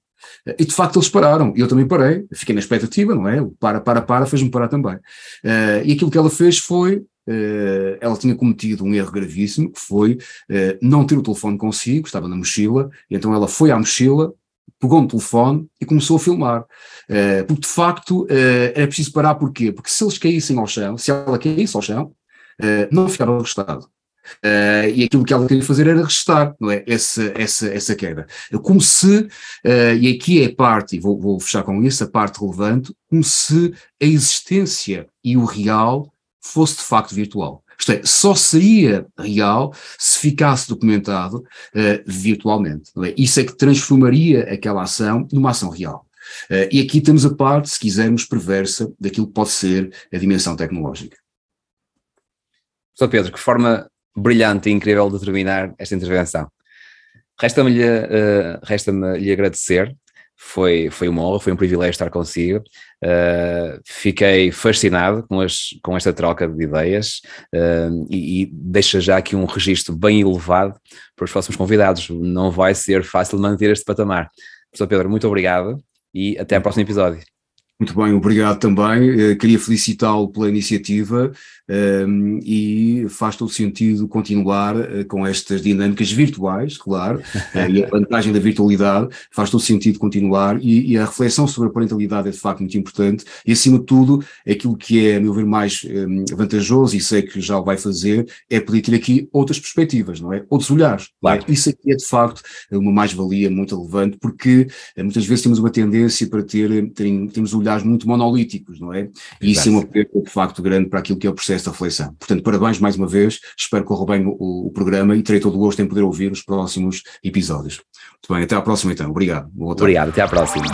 E de facto eles pararam, eu também parei, fiquei na expectativa, não é? O para, para, para fez-me parar também. Uh, e aquilo que ela fez foi, uh, ela tinha cometido um erro gravíssimo, que foi uh, não ter o telefone consigo, estava na mochila, então ela foi à mochila, pegou no telefone e começou a filmar. porque de facto era preciso parar, porquê? Porque se eles caíssem ao chão, se ela caísse ao chão, não ficava arrestado. Uh, e aquilo que ela queria fazer era restar, não é? Essa, essa, essa queda. Como se, uh, e aqui é a parte, e vou, vou fechar com isso, a parte relevante, como se a existência e o real fosse de facto virtual. Isto é, só seria real se ficasse documentado uh, virtualmente. É? Isso é que transformaria aquela ação numa ação real. Uh, e aqui temos a parte, se quisermos, perversa daquilo que pode ser a dimensão tecnológica. Sr. Pedro, que forma brilhante e incrível de terminar esta intervenção. Resta-me uh, resta lhe agradecer, foi, foi uma honra, foi um privilégio estar consigo. Uh, fiquei fascinado com, as, com esta troca de ideias uh, e, e deixa já aqui um registro bem elevado para os próximos convidados. Não vai ser fácil manter este patamar. Professor Pedro, muito obrigado e até ao próximo episódio. Muito bem, obrigado também. Queria felicitá-lo pela iniciativa um, e faz todo sentido continuar uh, com estas dinâmicas virtuais, claro, uh, e a vantagem da virtualidade faz todo sentido continuar e, e, a reflexão sobre a parentalidade é de facto muito importante e acima de tudo aquilo que é a meu ver mais um, vantajoso e sei que já o vai fazer é poder ter aqui outras perspectivas, não é? Outros olhares. Claro. É? Isso aqui é de facto uma mais-valia muito relevante porque uh, muitas vezes temos uma tendência para ter, ter temos olhares muito monolíticos, não é? E isso é uma perda de facto grande para aquilo que é o processo esta reflexão. Portanto, parabéns mais uma vez, espero que corra bem o, o, programa e terei todo o gosto em poder ouvir os próximos episódios. Muito bem, até à próxima então. Obrigado. Obrigado, até à próxima.